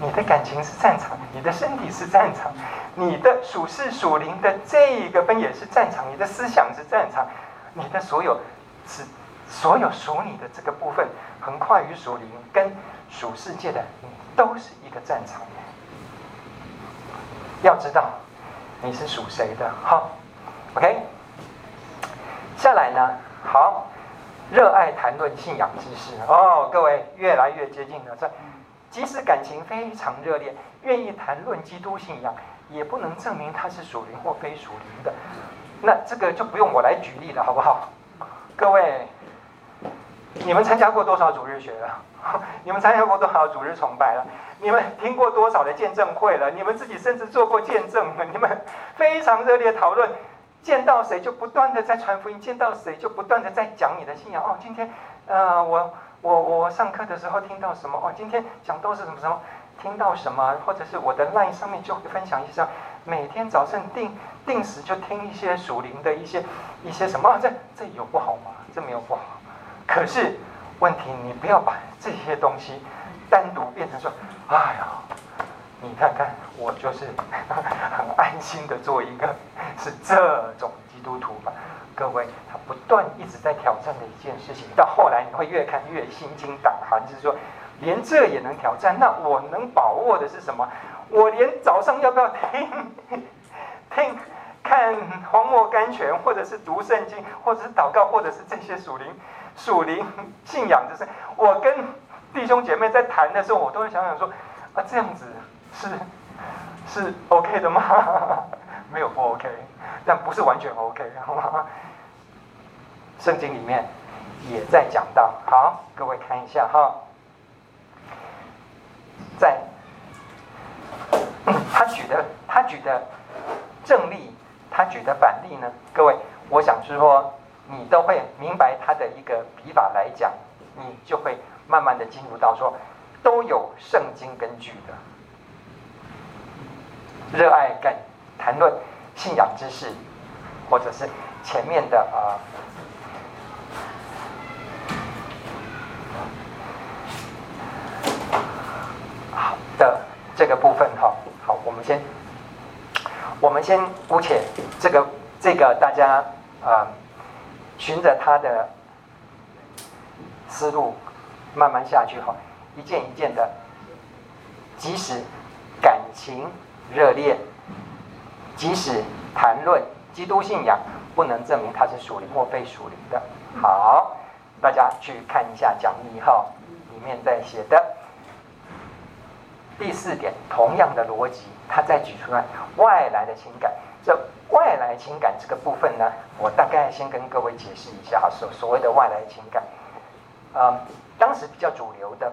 S1: 你的感情是战场，你的身体是战场，你的属世属灵的这个分野是战场，你的思想是战场，你的所有是所有属你的这个部分，横跨于属灵跟属世界的，都是一个战场。要知道你是属谁的，哈，OK。下来呢，好，热爱谈论信仰知识哦，各位越来越接近了。这即使感情非常热烈，愿意谈论基督信仰，也不能证明他是属灵或非属灵的。那这个就不用我来举例了，好不好？各位，你们参加过多少主日学了？你们参加过多少主日崇拜了？你们听过多少的见证会了？你们自己甚至做过见证，你们非常热烈讨论，见到谁就不断的在传福音，见到谁就不断的在讲你的信仰。哦，今天，呃，我我我上课的时候听到什么？哦，今天讲都是什么什么？听到什么？或者是我的 line 上面就分享一下，每天早上定定时就听一些属灵的一些一些什么？这这有不好吗？这没有不好。可是问题，你不要把这些东西单独变成说。哎呀，你看看，我就是 很安心的做一个是这种基督徒吧。各位，他不断一直在挑战的一件事情，到后来你会越看越心惊胆寒，就是说，连这也能挑战，那我能把握的是什么？我连早上要不要听 听看黄漠甘泉，或者是读圣经，或者是祷告，或者是这些属灵属灵信仰，就是我跟。弟兄姐妹在谈的时候，我都会想想说：啊，这样子是 是 OK 的吗？没有不 OK，但不是完全 OK，好吗？圣经里面也在讲到，好，各位看一下哈，在他举的他举的正例，他举的反例呢，各位，我想是说你都会明白他的一个笔法来讲，你就会。慢慢的进入到说，都有圣经根据的，热爱跟谈论信仰知识，或者是前面的啊、呃，好的这个部分哈，好，我们先，我们先姑且这个这个大家啊，循着他的思路。慢慢下去哈，一件一件的，即使感情热烈，即使谈论基督信仰，不能证明他是属灵或非属灵的。好，大家去看一下讲义哈，里面在写的第四点，同样的逻辑，他再举出来外来的情感。这外来情感这个部分呢，我大概先跟各位解释一下，所所谓的外来情感，嗯。当时比较主流的，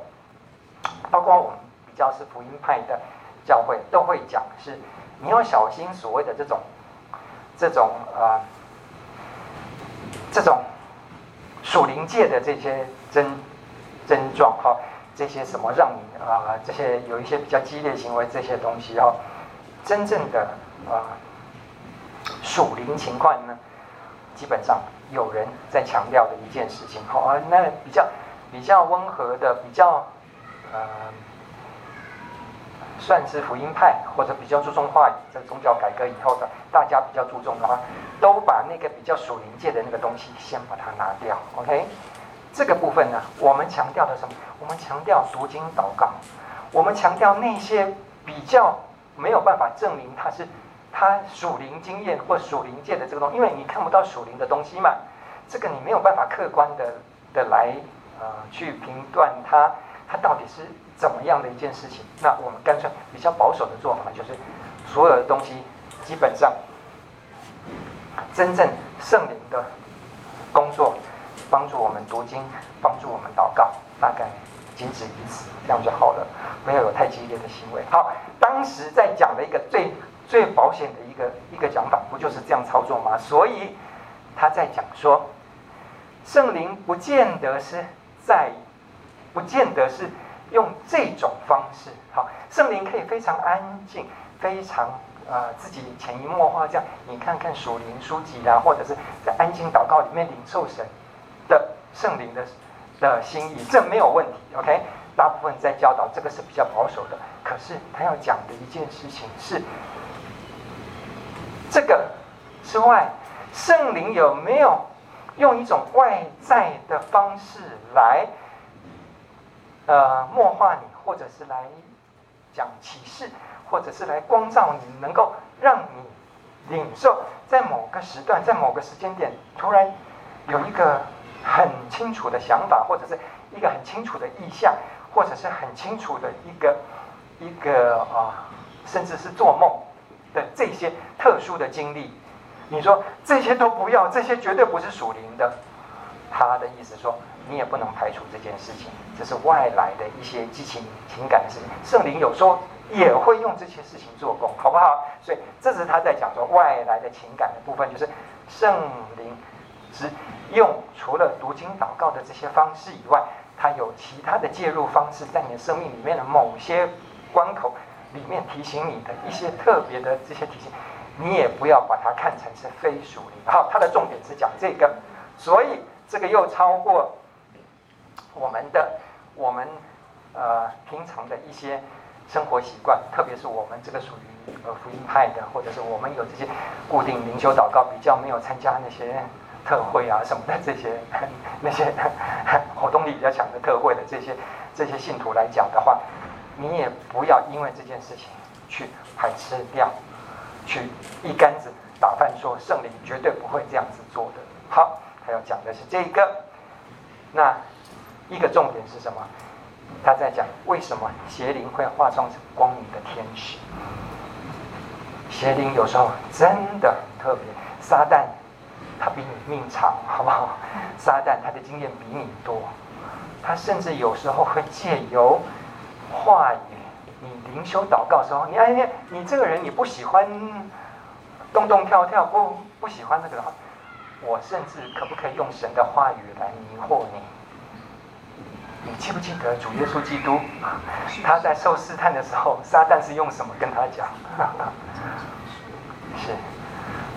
S1: 包括我们比较是福音派的教会，都会讲是，你要小心所谓的这种，这种呃，这种属灵界的这些症症状哈，这些什么让你啊、这些有一些比较激烈行为这些东西哈，真正的啊属灵情况呢，基本上有人在强调的一件事情好啊，那比较。比较温和的，比较，呃，算是福音派，或者比较注重话语，在宗教改革以后的，大家比较注重的话，都把那个比较属灵界的那个东西先把它拿掉。OK，这个部分呢，我们强调的什么？我们强调读经祷告，我们强调那些比较没有办法证明它是他属灵经验或属灵界的这个东西，因为你看不到属灵的东西嘛，这个你没有办法客观的的来。呃，去评断它，它到底是怎么样的一件事情？那我们干脆比较保守的做法，就是所有的东西基本上真正圣灵的工作，帮助我们读经，帮助我们祷告，大概仅止于此，这样就好了，不要有太激烈的行为。好，当时在讲的一个最最保险的一个一个讲法，不就是这样操作吗？所以他在讲说，圣灵不见得是。在，不见得是用这种方式。好，圣灵可以非常安静，非常呃自己潜移默化这样。你看看属灵书籍啦，或者是在安静祷告里面领受神的圣灵的的心意，这没有问题。OK，大部分在教导这个是比较保守的。可是他要讲的一件事情是，这个之外，圣灵有没有用一种外在的方式来，呃，默化你，或者是来讲启示，或者是来光照你，能够让你领受，在某个时段，在某个时间点，突然有一个很清楚的想法，或者是一个很清楚的意向，或者是很清楚的一个一个啊，甚至是做梦。的这些特殊的经历。你说这些都不要，这些绝对不是属灵的。他的意思说，你也不能排除这件事情，这是外来的一些激情情感的事情。圣灵有时候也会用这些事情做工，好不好？所以这是他在讲说外来的情感的部分，就是圣灵只用除了读经祷告的这些方式以外，他有其他的介入方式，在你的生命里面的某些关口里面提醒你的一些特别的这些提醒。你也不要把它看成是非属灵。好，它的重点是讲这个，所以这个又超过我们的我们呃平常的一些生活习惯，特别是我们这个属于呃福音派的，或者是我们有这些固定灵修祷告，比较没有参加那些特会啊什么的这些那些活动力比较强的特会的这些这些信徒来讲的话，你也不要因为这件事情去排斥掉。去一竿子打翻，说圣灵绝对不会这样子做的。好，他要讲的是这个。那一个重点是什么？他在讲为什么邪灵会化妆成光明的天使？邪灵有时候真的很特别。撒旦他比你命长，好不好？撒旦他的经验比你多，他甚至有时候会借由话语。你灵修祷告的时候，你哎你你这个人你不喜欢动动跳跳，不不喜欢那个的话，我甚至可不可以用神的话语来迷惑你？你记不记得主耶稣基督他在受试探的时候，撒旦是用什么跟他讲？是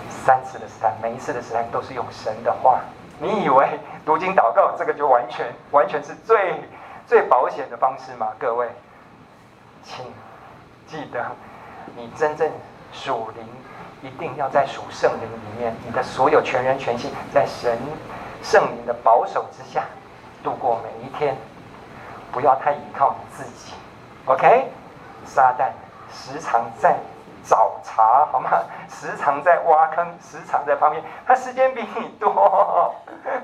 S1: 三次的试探，每一次的试探都是用神的话。你以为读经祷告这个就完全完全是最最保险的方式吗？各位？请记得，你真正属灵，一定要在属圣灵里面，你的所有全人全心在神圣灵的保守之下度过每一天，不要太依靠你自己。OK，撒旦时常在找茬，好吗？时常在挖坑，时常在旁边，他时间比你多，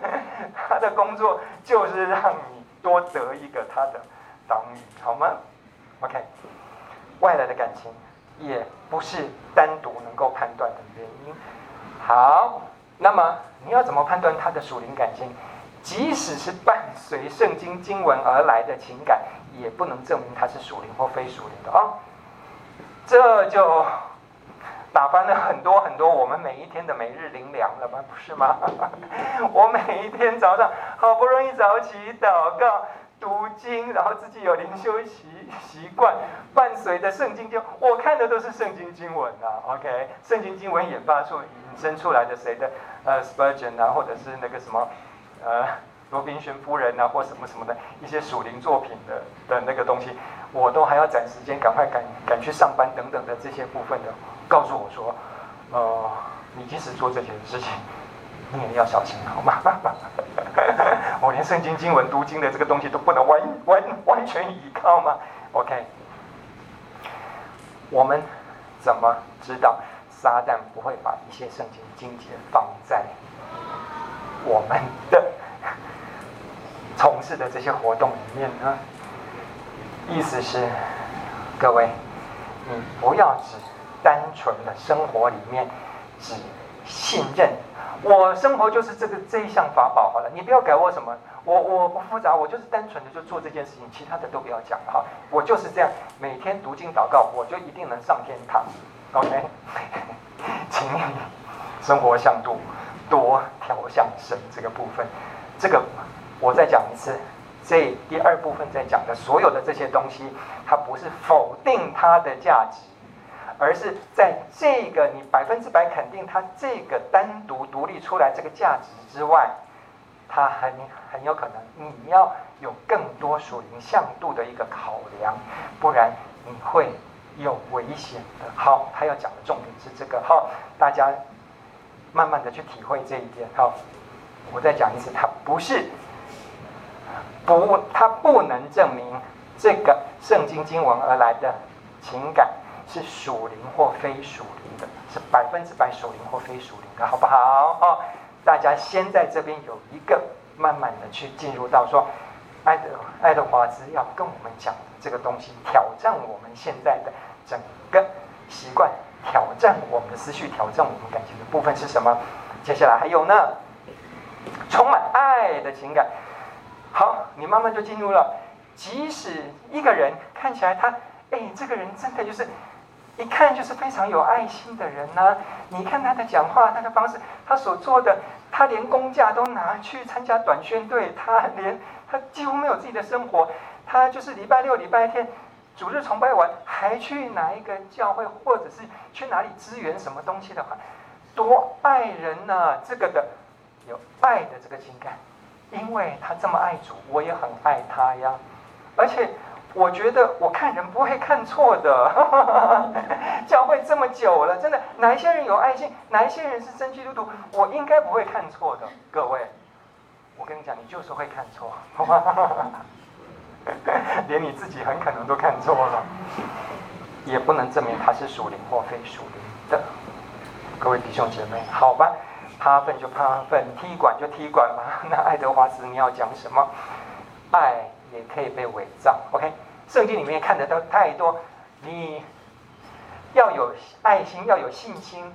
S1: 他的工作就是让你多得一个他的党羽，好吗？OK，外来的感情也不是单独能够判断的原因。好，那么你要怎么判断他的属灵感情？即使是伴随圣经经文而来的情感，也不能证明他是属灵或非属灵的啊、哦。这就打翻了很多很多我们每一天的每日灵粮了吗？不是吗？我每一天早上好不容易早起祷告。读经，然后自己有灵修习习惯，伴随着圣经经，我看的都是圣经经文啊。OK，圣经经文演发出引申出来的谁的呃 Spurgeon 啊，或者是那个什么呃罗宾逊夫人啊，或什么什么的一些属灵作品的的那个东西，我都还要赶时间，赶快赶赶去上班等等的这些部分的，告诉我说，呃，你即使做这些事情。你也要小心，好吗？我连圣经经文读经的这个东西都不能完完完全依靠吗？OK，我们怎么知道撒旦不会把一些圣经经节放在我们的从事的这些活动里面呢？意思是，各位，你不要只单纯的生活里面只信任。我生活就是这个这一项法宝好了，你不要改我什么，我我不复杂，我就是单纯的就做这件事情，其他的都不要讲哈。我就是这样，每天读经祷告，我就一定能上天堂。OK，请你生活向度多调向神这个部分。这个我再讲一次，这第二部分在讲的所有的这些东西，它不是否定它的价值。而是在这个你百分之百肯定它这个单独独立出来这个价值之外，它很很有可能你要有更多属灵向度的一个考量，不然你会有危险的。好，他要讲的重点是这个，好，大家慢慢的去体会这一点。好，我再讲一次，它不是不，它不能证明这个圣经经文而来的情感是属灵或非属灵的，是百分之百属灵或非属灵的，好不好？哦，大家先在这边有一个慢慢的去进入到说，爱德爱德华兹要跟我们讲这个东西，挑战我们现在的整个习惯，挑战我们的思绪，挑战我们感情的部分是什么？接下来还有呢？充满爱的情感，好，你慢慢就进入了。即使一个人看起来他，哎，这个人真的就是一看就是非常有爱心的人呢、啊。你看他的讲话，他的方式，他所做的，他连公假都拿去参加短宣队，他连他几乎没有自己的生活，他就是礼拜六、礼拜天主日崇拜完，还去哪一个教会，或者是去哪里支援什么东西的话，多爱人呐、这个的。有爱的这个情感，因为他这么爱主，我也很爱他呀。而且我觉得我看人不会看错的。教会这么久了，真的哪一些人有爱心，哪一些人是真基督徒，我应该不会看错的。各位，我跟你讲，你就是会看错，连你自己很可能都看错了，也不能证明他是属灵或非属灵的。各位弟兄姐妹，好吧。趴粪就趴粪，踢馆就踢馆吧。那爱德华兹，你要讲什么？爱也可以被伪造。OK，圣经里面看得到太多。你要有爱心，要有信心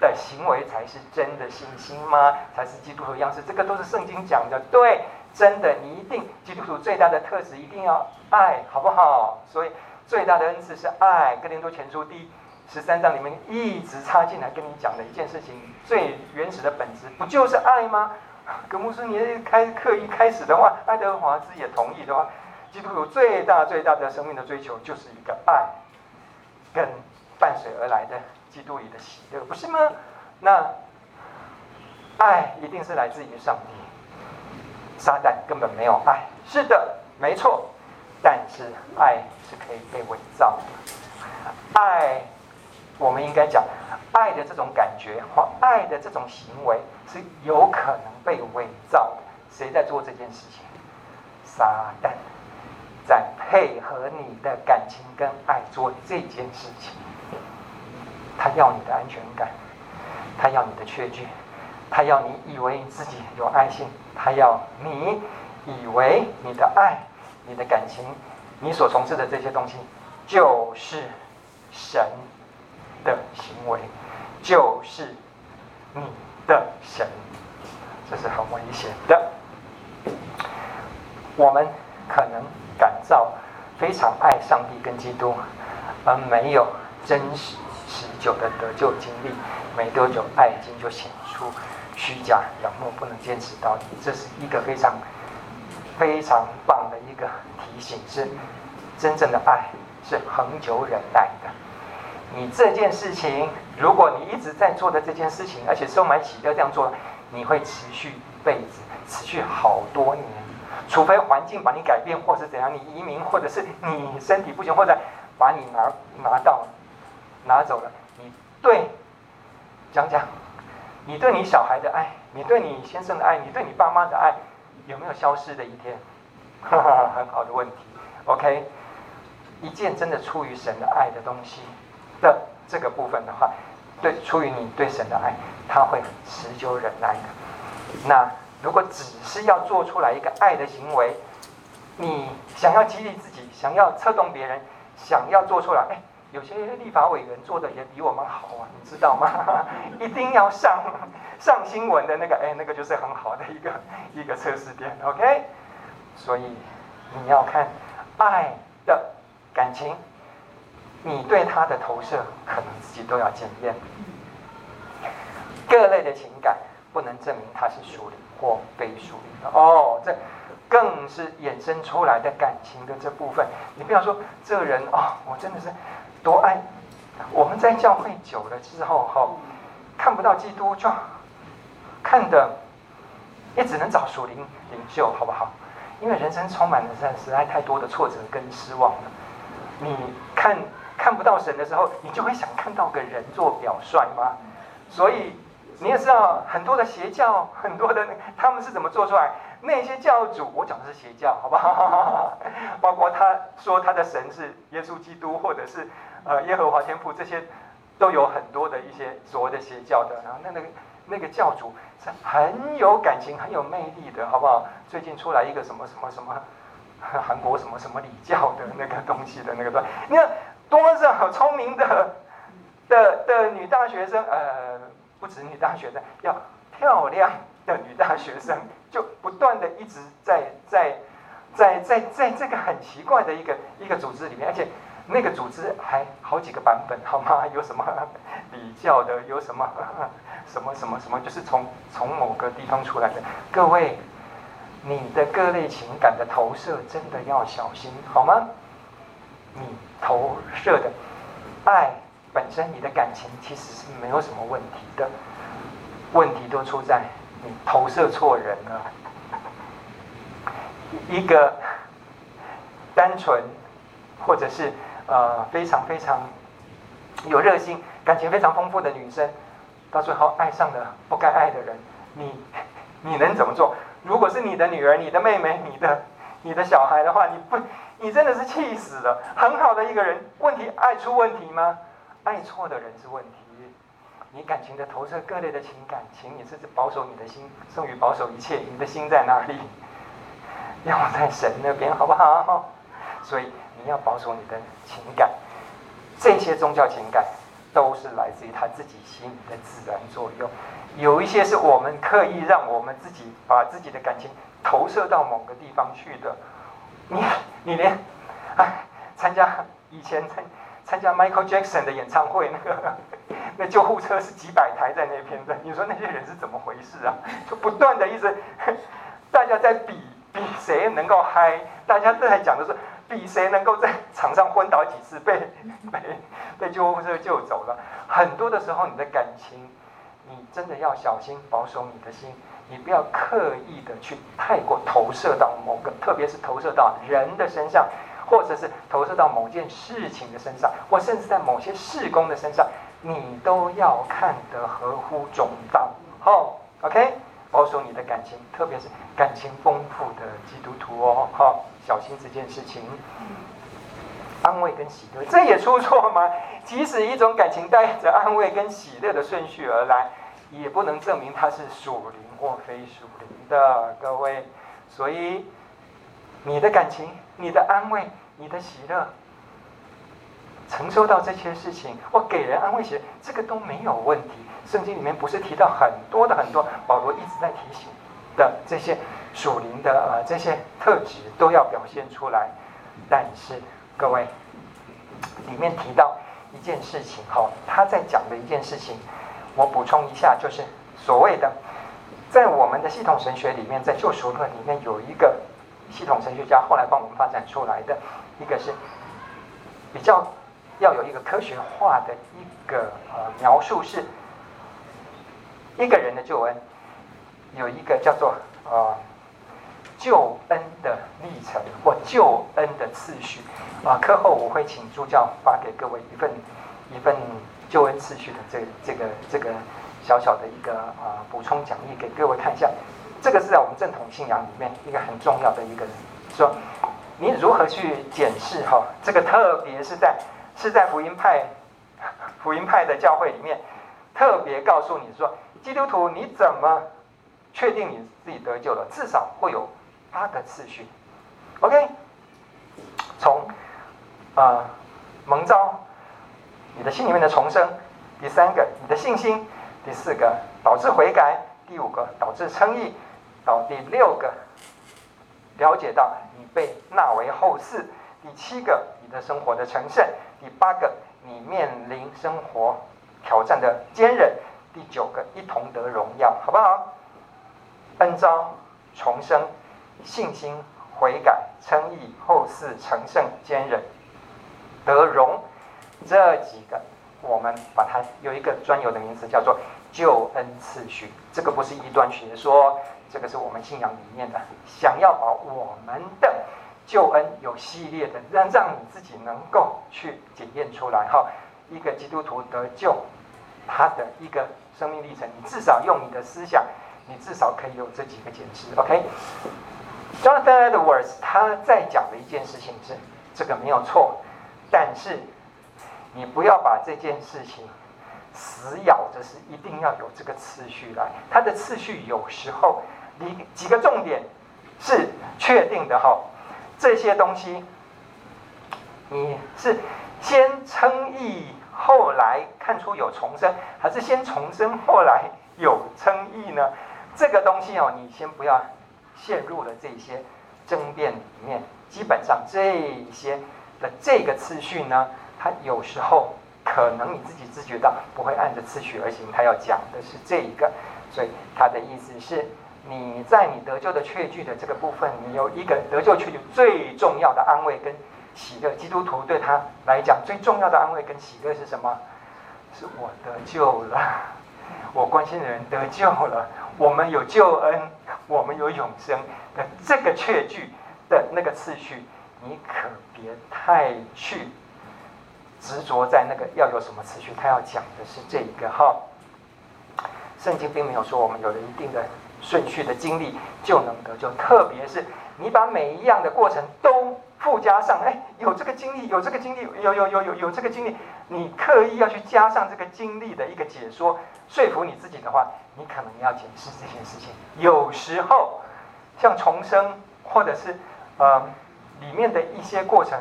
S1: 的行为，才是真的信心吗？才是基督徒样式？这个都是圣经讲的。对，真的，你一定基督徒最大的特质一定要爱，好不好？所以最大的恩赐是爱。哥林多前书第。十三章里面一直插进来跟你讲的一件事情，最原始的本质不就是爱吗？葛牧师，你开课一开始的话，爱德华兹也同意的话，基督徒最大最大的生命的追求就是一个爱，跟伴随而来的基督里的喜乐，不是吗？那爱一定是来自于上帝，撒旦根本没有爱，是的，没错，但是爱是可以被伪造的，爱。我们应该讲，爱的这种感觉或爱的这种行为是有可能被伪造的。谁在做这件事情？撒旦在配合你的感情跟爱做这件事情。他要你的安全感，他要你的确据，他要你以为你自己有爱心，他要你以为你的爱、你的感情、你所从事的这些东西就是神。的行为就是你的神，这是很危险的。我们可能感到非常爱上帝跟基督，而没有真实持久的得救经历，没多久爱已经就显出虚假，仰慕不能坚持到底。这是一个非常非常棒的一个提醒：是真正的爱是恒久忍耐的。你这件事情，如果你一直在做的这件事情，而且收买喜乐这样做，你会持续一辈子，持续好多年。除非环境把你改变，或是怎样，你移民，或者是你身体不行，或者把你拿拿到拿走了。你对讲讲，你对你小孩的爱，你对你先生的爱，你对你爸妈的爱，有没有消失的一天？哈哈，很好的问题。OK，一件真的出于神的爱的东西。的这个部分的话，对，出于你对神的爱，他会持久忍耐的。那如果只是要做出来一个爱的行为，你想要激励自己，想要策动别人，想要做出来，哎，有些立法委员做的也比我们好啊，你知道吗？一定要上上新闻的那个，哎，那个就是很好的一个一个测试点，OK？所以你要看爱的感情。你对他的投射，可能自己都要检验。各类的情感不能证明他是属灵或非属灵的哦，这更是衍生出来的感情的这部分。你不要说这个人哦，我真的是多爱。我们在教会久了之后，哈、哦，看不到基督，就看的也只能找属灵领袖，好不好？因为人生充满了实在太多的挫折跟失望了。你看。看不到神的时候，你就会想看到个人做表率吗？所以你也知道很多的邪教，很多的他们是怎么做出来？那些教主，我讲的是邪教，好不好？包括他说他的神是耶稣基督，或者是呃耶和华天父，这些都有很多的一些所谓的邪教的。然后那那个那个教主是很有感情、很有魅力的，好不好？最近出来一个什么什么什么韩国什么什么礼教的那个东西的那个段，你看多少聪明的 的的女大学生，呃，不止女大学生，要漂亮。的女大学生就不断的一直在在在在在这个很奇怪的一个一个组织里面，而且那个组织还好几个版本，好吗？有什么礼教的，有什么 什么什么什么，就是从从某个地方出来的。各位，你的各类情感的投射真的要小心，好吗？你投射的爱本身，你的感情其实是没有什么问题的，问题都出在。你投射错人了，一个单纯或者是呃非常非常有热心、感情非常丰富的女生，到最后爱上了不该爱的人，你 你能怎么做？如果是你的女儿、你的妹妹、你的你的小孩的话，你不你真的是气死了。很好的一个人，问题爱出问题吗？爱错的人是问题。你感情的投射，各类的情感，请你是保守你的心，胜于保守一切。你的心在哪里？要在神那边，好不好？所以你要保守你的情感。这些宗教情感都是来自于他自己心里的自然作用。有一些是我们刻意让我们自己把自己的感情投射到某个地方去的。你你连哎，参加以前参参加 Michael Jackson 的演唱会那个。那救护车是几百台在那边的，你说那些人是怎么回事啊？就不断的一直，大家在比比谁能够嗨，大家都在讲的是比谁能够在场上昏倒几次，被被被救护车救走了。很多的时候，你的感情，你真的要小心保守你的心，你不要刻意的去太过投射到某个，特别是投射到人的身上，或者是投射到某件事情的身上，或甚至在某些事工的身上。你都要看得合乎中道，好，OK，保守你的感情，特别是感情丰富的基督徒哦，好，小心这件事情。安慰跟喜乐，这也出错吗？即使一种感情带着安慰跟喜乐的顺序而来，也不能证明它是属灵或非属灵的，各位。所以，你的感情、你的安慰、你的喜乐。承受到这些事情，我给人安慰些，这个都没有问题。圣经里面不是提到很多的很多，保罗一直在提醒的这些属灵的呃这些特质都要表现出来。但是各位，里面提到一件事情哈，他在讲的一件事情，我补充一下，就是所谓的在我们的系统神学里面，在救赎论里面有一个系统神学家后来帮我们发展出来的一个是比较。要有一个科学化的一个呃描述，是一个人的救恩，有一个叫做呃救恩的历程或救恩的次序啊。课后我会请助教发给各位一份一份救恩次序的这这个这个小小的一个啊补充讲义给各位看一下。这个是在我们正统信仰里面一个很重要的一个人说，你如何去检视哈？这个特别是在。是在福音派，福音派的教会里面，特别告诉你说，基督徒你怎么确定你自己得救了？至少会有八个次序。OK，从啊、呃、蒙召，你的心里面的重生；第三个，你的信心；第四个，导致悔改；第五个，导致称义；到第六个，了解到你被纳为后嗣；第七个，你的生活的成圣。第八个，你面临生活挑战的坚韧；第九个，一同得荣耀，好不好？恩招重生、信心、悔改、称义、后嗣、成圣、坚韧、得荣，这几个，我们把它有一个专有的名词，叫做救恩次序。这个不是异端学说，这个是我们信仰里面的，想要把我们的。救恩有系列的，让让你自己能够去检验出来哈。一个基督徒得救，他的一个生命历程，你至少用你的思想，你至少可以有这几个解释。OK，Jonathan Edwards 他在讲的一件事情是，这个没有错，但是你不要把这件事情死咬着，是一定要有这个次序来。它的次序有时候你几个重点是确定的哈，这些东西你是先称义，后来看出有重生，还是先重生后来有称义呢？这个东西哦，你先不要陷入了这些争辩里面。基本上这些的这个次序呢，他有时候可能你自己自觉到不会按着次序而行。他要讲的是这一个，所以他的意思是，你在你得救的确据的这个部分，你有一个得救确据最重要的安慰跟。喜乐，基督徒对他来讲最重要的安慰跟喜乐是什么？是我得救了，我关心的人得救了，我们有救恩，我们有永生的这个确据的那个次序，你可别太去执着在那个要有什么次序。他要讲的是这一个哈，圣经并没有说我们有了一定的顺序的经历就能得救，特别是你把每一样的过程都。附加上，哎，有这个经历，有这个经历，有有有有有这个经历，你刻意要去加上这个经历的一个解说，说服你自己的话，你可能要解释这件事情。有时候，像重生或者是呃里面的一些过程，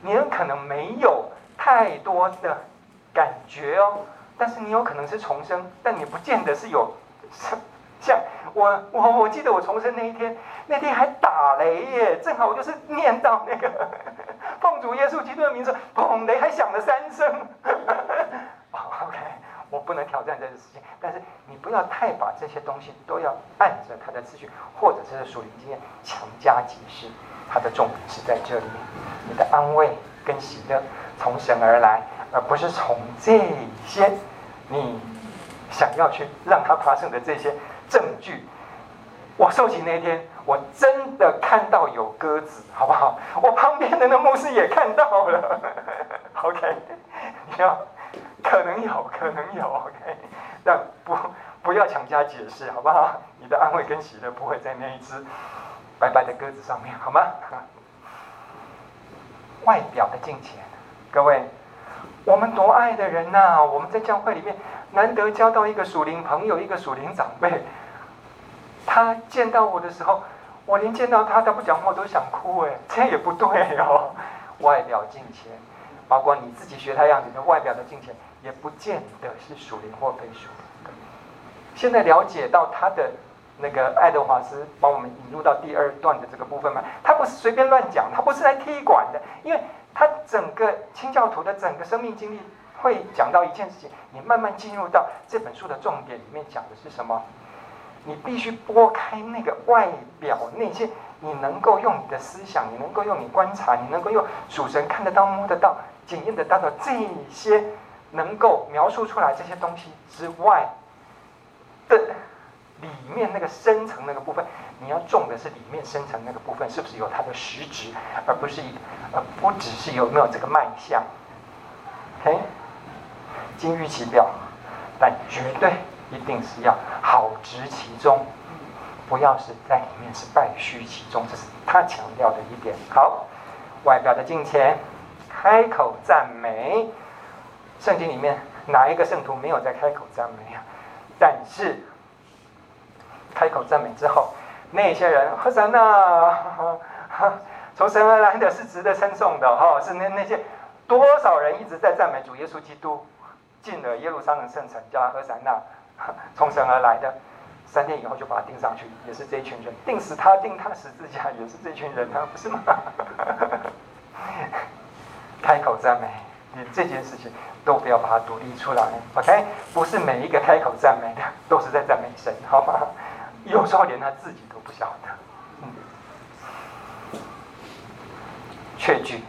S1: 你有可能没有太多的感觉哦，但是你有可能是重生，但你不见得是有像。我我我记得我重生那一天，那天还打雷耶，正好我就是念到那个奉主耶稣基督的名字，砰，雷还响了三声。OK，我不能挑战这个事情，但是你不要太把这些东西都要按着它的次序，或者是属灵经验强加解释，它的重点是在这里，你的安慰跟喜乐从神而来，而不是从这些你想要去让它发生的这些。证据，我受洗那天，我真的看到有鸽子，好不好？我旁边的那牧师也看到了。OK，你要可能有，可能有。OK，但不不要强加解释，好不好？你的安慰跟喜乐不会在那一只白白的鸽子上面，好吗？外表的敬虔，各位，我们多爱的人呐、我们在教会里面难得交到一个属灵朋友，一个属灵长辈。他见到我的时候，我连见到他他不讲话都想哭哎，这也不对哦。外表敬虔，包括你自己学他样子的外表的敬虔，也不见得是属灵或非属灵。现在了解到他的那个爱德华斯帮我们引入到第二段的这个部分嘛，他不是随便乱讲，他不是来踢馆的，因为他整个清教徒的整个生命经历会讲到一件事情，你慢慢进入到这本书的重点里面讲的是什么？你必须拨开那个外表，那些你能够用你的思想，你能够用你观察，你能够用属神看得到、摸得到、检验得到的这些能够描述出来这些东西之外的里面那个深层那个部分，你要重的是里面深层那个部分是不是有它的实质，而不是一，而不只是有没有这个脉象。OK，金玉其表，但绝对。一定是要好执其中，不要是在里面是败虚其中，这是他强调的一点。好，外表的敬虔，开口赞美，圣经里面哪一个圣徒没有在开口赞美啊？但是开口赞美之后，那些人何神呐，从神而来的是值得称颂的哈，是那那些多少人一直在赞美主耶稣基督，进了耶路撒冷圣城，叫他和散那。从神而来的，三天以后就把他钉上去，也是这一群人钉死他，钉他十字架，也是这群人啊，不是吗？开口赞美，你这件事情都不要把它独立出来，OK？不是每一个开口赞美的都是在赞美神，好吗？有时候连他自己都不晓得。嗯，确据，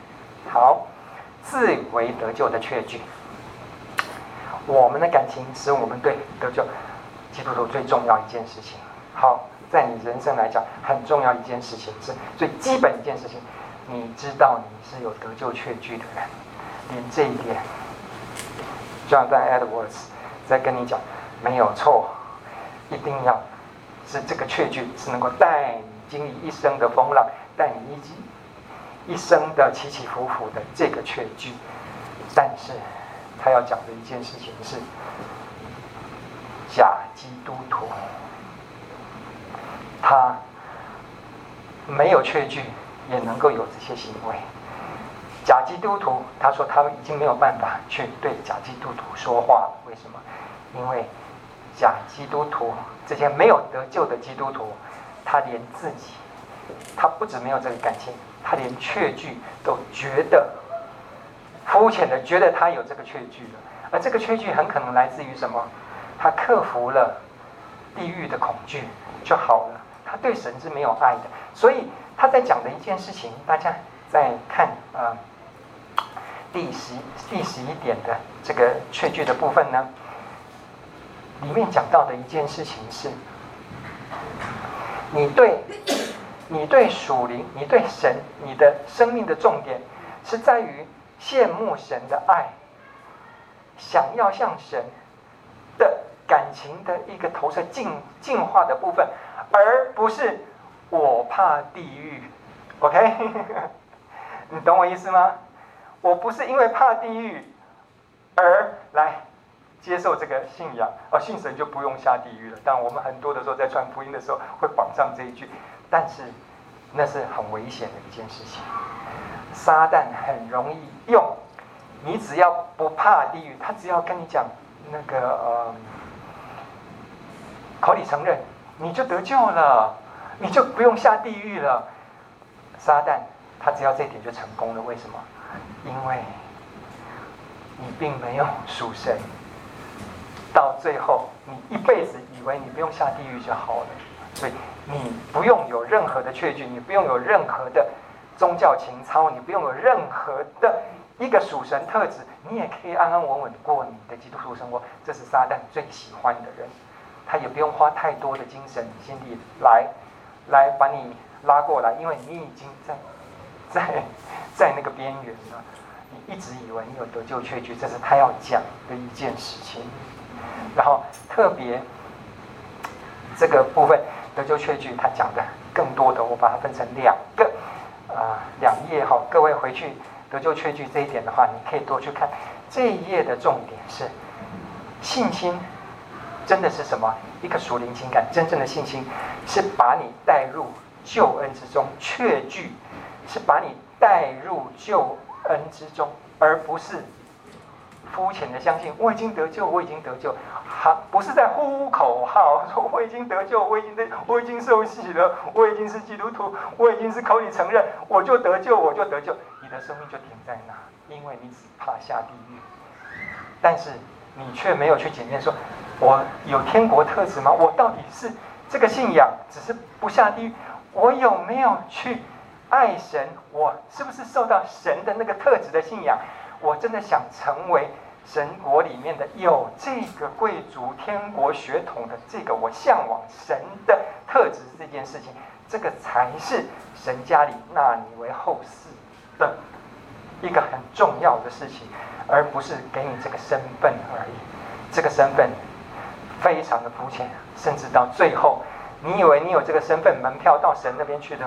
S1: 好，自为得救的确据。我们的感情使我们对得救基督徒最重要一件事情。好，在你人生来讲，很重要一件事情是最基本一件事情。你知道你是有得救确据的人，连这一点，John Edwards 在跟你讲，没有错，一定要是这个确据是能够带你经历一生的风浪，带你一一生的起起伏伏的这个确据。但是，他要讲的一件事情是，假基督徒，他没有确据，也能够有这些行为。假基督徒，他说他已经没有办法去对假基督徒说话了。为什么？因为假基督徒这些没有得救的基督徒，他连自己，他不止没有这个感情，他连确据都觉得肤浅的，觉得他有这个确据了。而这个确据很可能来自于什么？他克服了地狱的恐惧就好了。他对神是没有爱的，所以他在讲的一件事情，大家在看啊。呃第十第十一点的这个确据的部分呢，里面讲到的一件事情是，你对，你对属灵，你对神，你的生命的重点是在于羡慕神的爱，想要向神的感情的一个投射进进化的部分，而不是我怕地狱，OK？你懂我意思吗？我不是因为怕地狱而来接受这个信仰，而信神就不用下地狱了。但我们很多的时候在传福音的时候会绑上这一句，但是那是很危险的一件事情。撒旦很容易用，你只要不怕地狱，他只要跟你讲那个呃，口里承认，你就得救了，你就不用下地狱了。撒旦他只要这一点就成功了，为什么？因为你并没有属神，到最后你一辈子以为你不用下地狱就好了，所以你不用有任何的确据，你不用有任何的宗教情操，你不用有任何的一个属神特质，你也可以安安稳稳过你的基督徒生活。这是撒旦最喜欢的人，他也不用花太多的精神心力来来把你拉过来，因为你已经在在。在那个边缘了，你一直以为你有得救确据，这是他要讲的一件事情。然后特别这个部分得救确据，他讲的更多的，我把它分成两个啊、两页哈。各位回去得救确据这一点的话，你可以多去看。这一页的重点是信心，真的是什么？一个属灵情感，真正的信心是把你带入救恩之中，确据是把你。带入救恩之中，而不是肤浅的相信我已经得救，我已经得救，好，不是在呼口号说我已经得救，我已经得，我已经受洗了，我已经是基督徒，我已经是口里承认，我就得救，我就得救，你的生命就停在那，因为你只怕下地狱，但是你却没有去检验说，我有天国特质吗？我到底是这个信仰只是不下地狱，我有没有去？爱神，我是不是受到神的那个特质的信仰？我真的想成为神国里面的有这个贵族天国血统的这个我向往神的特质这件事情，这个才是神家里纳你为后嗣的一个很重要的事情，而不是给你这个身份而已。这个身份非常的肤浅，甚至到最后，你以为你有这个身份门票到神那边去的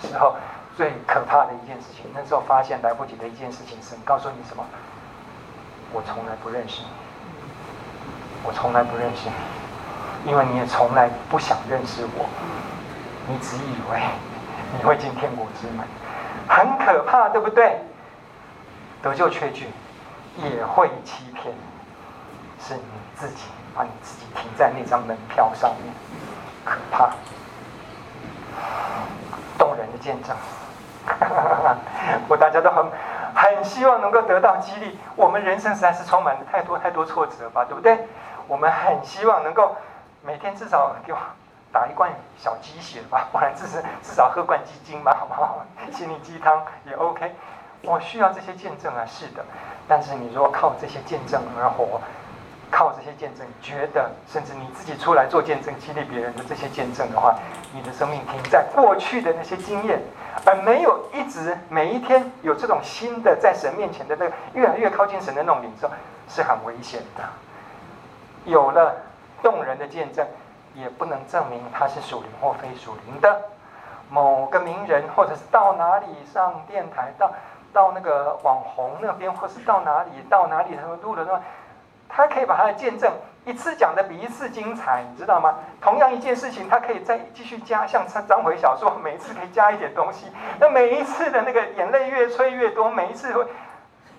S1: 时候。最可怕的一件事情，那时候发现来不及的一件事情是，告诉你什么？我从来不认识你，我从来不认识你，因为你也从来不想认识我，你只以为 你会进天国之门，很可怕，对不对？得救缺据也会欺骗，是你自己把你自己停在那张门票上面，可怕，动人的见证。我大家都很很希望能够得到激励。我们人生实在是充满了太多太多挫折吧，对不对？我们很希望能够每天至少给我打一罐小鸡血吧，不然至少至少喝罐鸡精吧，好不好？心灵鸡汤也 OK。我需要这些见证啊，是的。但是你如果靠这些见证而活，靠这些见证，觉得甚至你自己出来做见证，激励别人的这些见证的话，你的生命停在过去的那些经验。而没有一直每一天有这种新的在神面前的那个越来越靠近神的那种领受，是很危险的。有了动人的见证，也不能证明他是属灵或非属灵的。某个名人，或者是到哪里上电台，到到那个网红那边，或是到哪里到哪里他们录的那，他可以把他的见证一次讲得比一次精彩，你知道吗？同样一件事情，他可以再继续加，像章回小说，每一次可以加一点东西。那每一次的那个眼泪越催越多，每一次会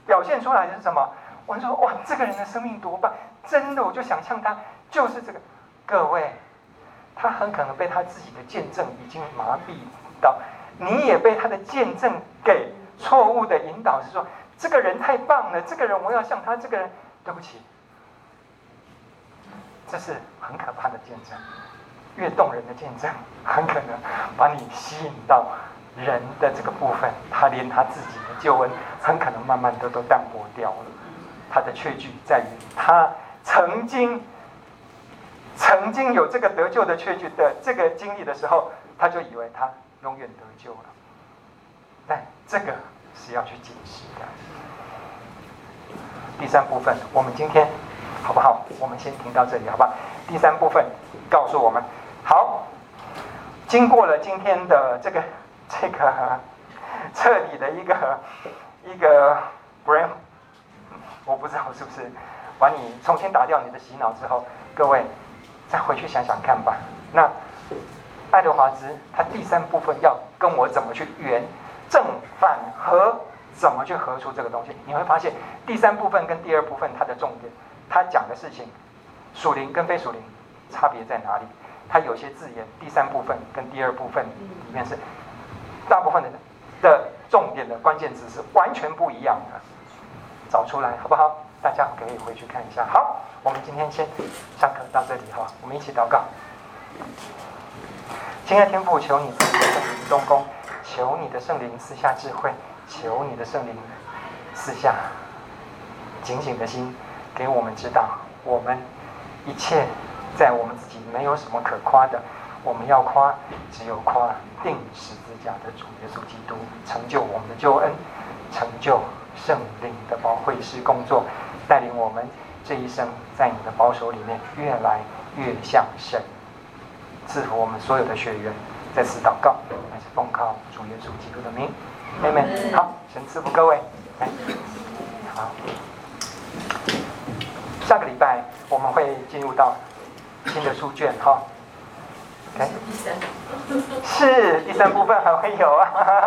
S1: 表现出来的是什么？我就说哇，这个人的生命多棒！真的，我就想象他就是这个。各位。他很可能被他自己的见证已经麻痹到，你也被他的见证给错误的引导，是说这个人太棒了，这个人我要像他这个人。对不起，这是很可怕的见证，越动人的见证，很可能把你吸引到人的这个部分，他连他自己的救恩，很可能慢慢的都淡薄掉了。他的确据在于他曾经。曾经有这个得救的确据的这个经历的时候，他就以为他永远得救了。但这个是要去解释的。第三部分，我们今天好不好？我们先停到这里，好吧？第三部分告诉我们，好，经过了今天的这个 这个彻底的一个一个 brain，我不知道是不是把你重新打掉你的洗脑之后，各位。再回去想想看吧。那爱德华兹他第三部分要跟我怎么去圆正反合，怎么去合出这个东西？你会发现第三部分跟第二部分它的重点，他讲的事情属灵跟非属灵差别在哪里？他有些字眼，第三部分跟第二部分里面是大部分的的重点的关键词是完全不一样的，找出来好不好？大家可以回去看一下。好，我们今天先上课到这里哈，我们一起祷告。亲爱天父，求你赐圣灵动工，求你的圣灵赐下智慧，求你的圣灵赐下警醒的心，给我们知道，我们一切在我们自己没有什么可夸的，我们要夸，只有夸定十字架的主耶稣基督，成就我们的救恩，成就圣灵的保惠师工作。带领我们这一生，在你的保守里面越来越像神，赐福我们所有的学员。再次祷告，还是奉靠主耶稣基督的名，妹妹好，神赐福各位，来，好。下个礼拜我们会进入到新的书卷哈，OK，是第三。部分还会有啊。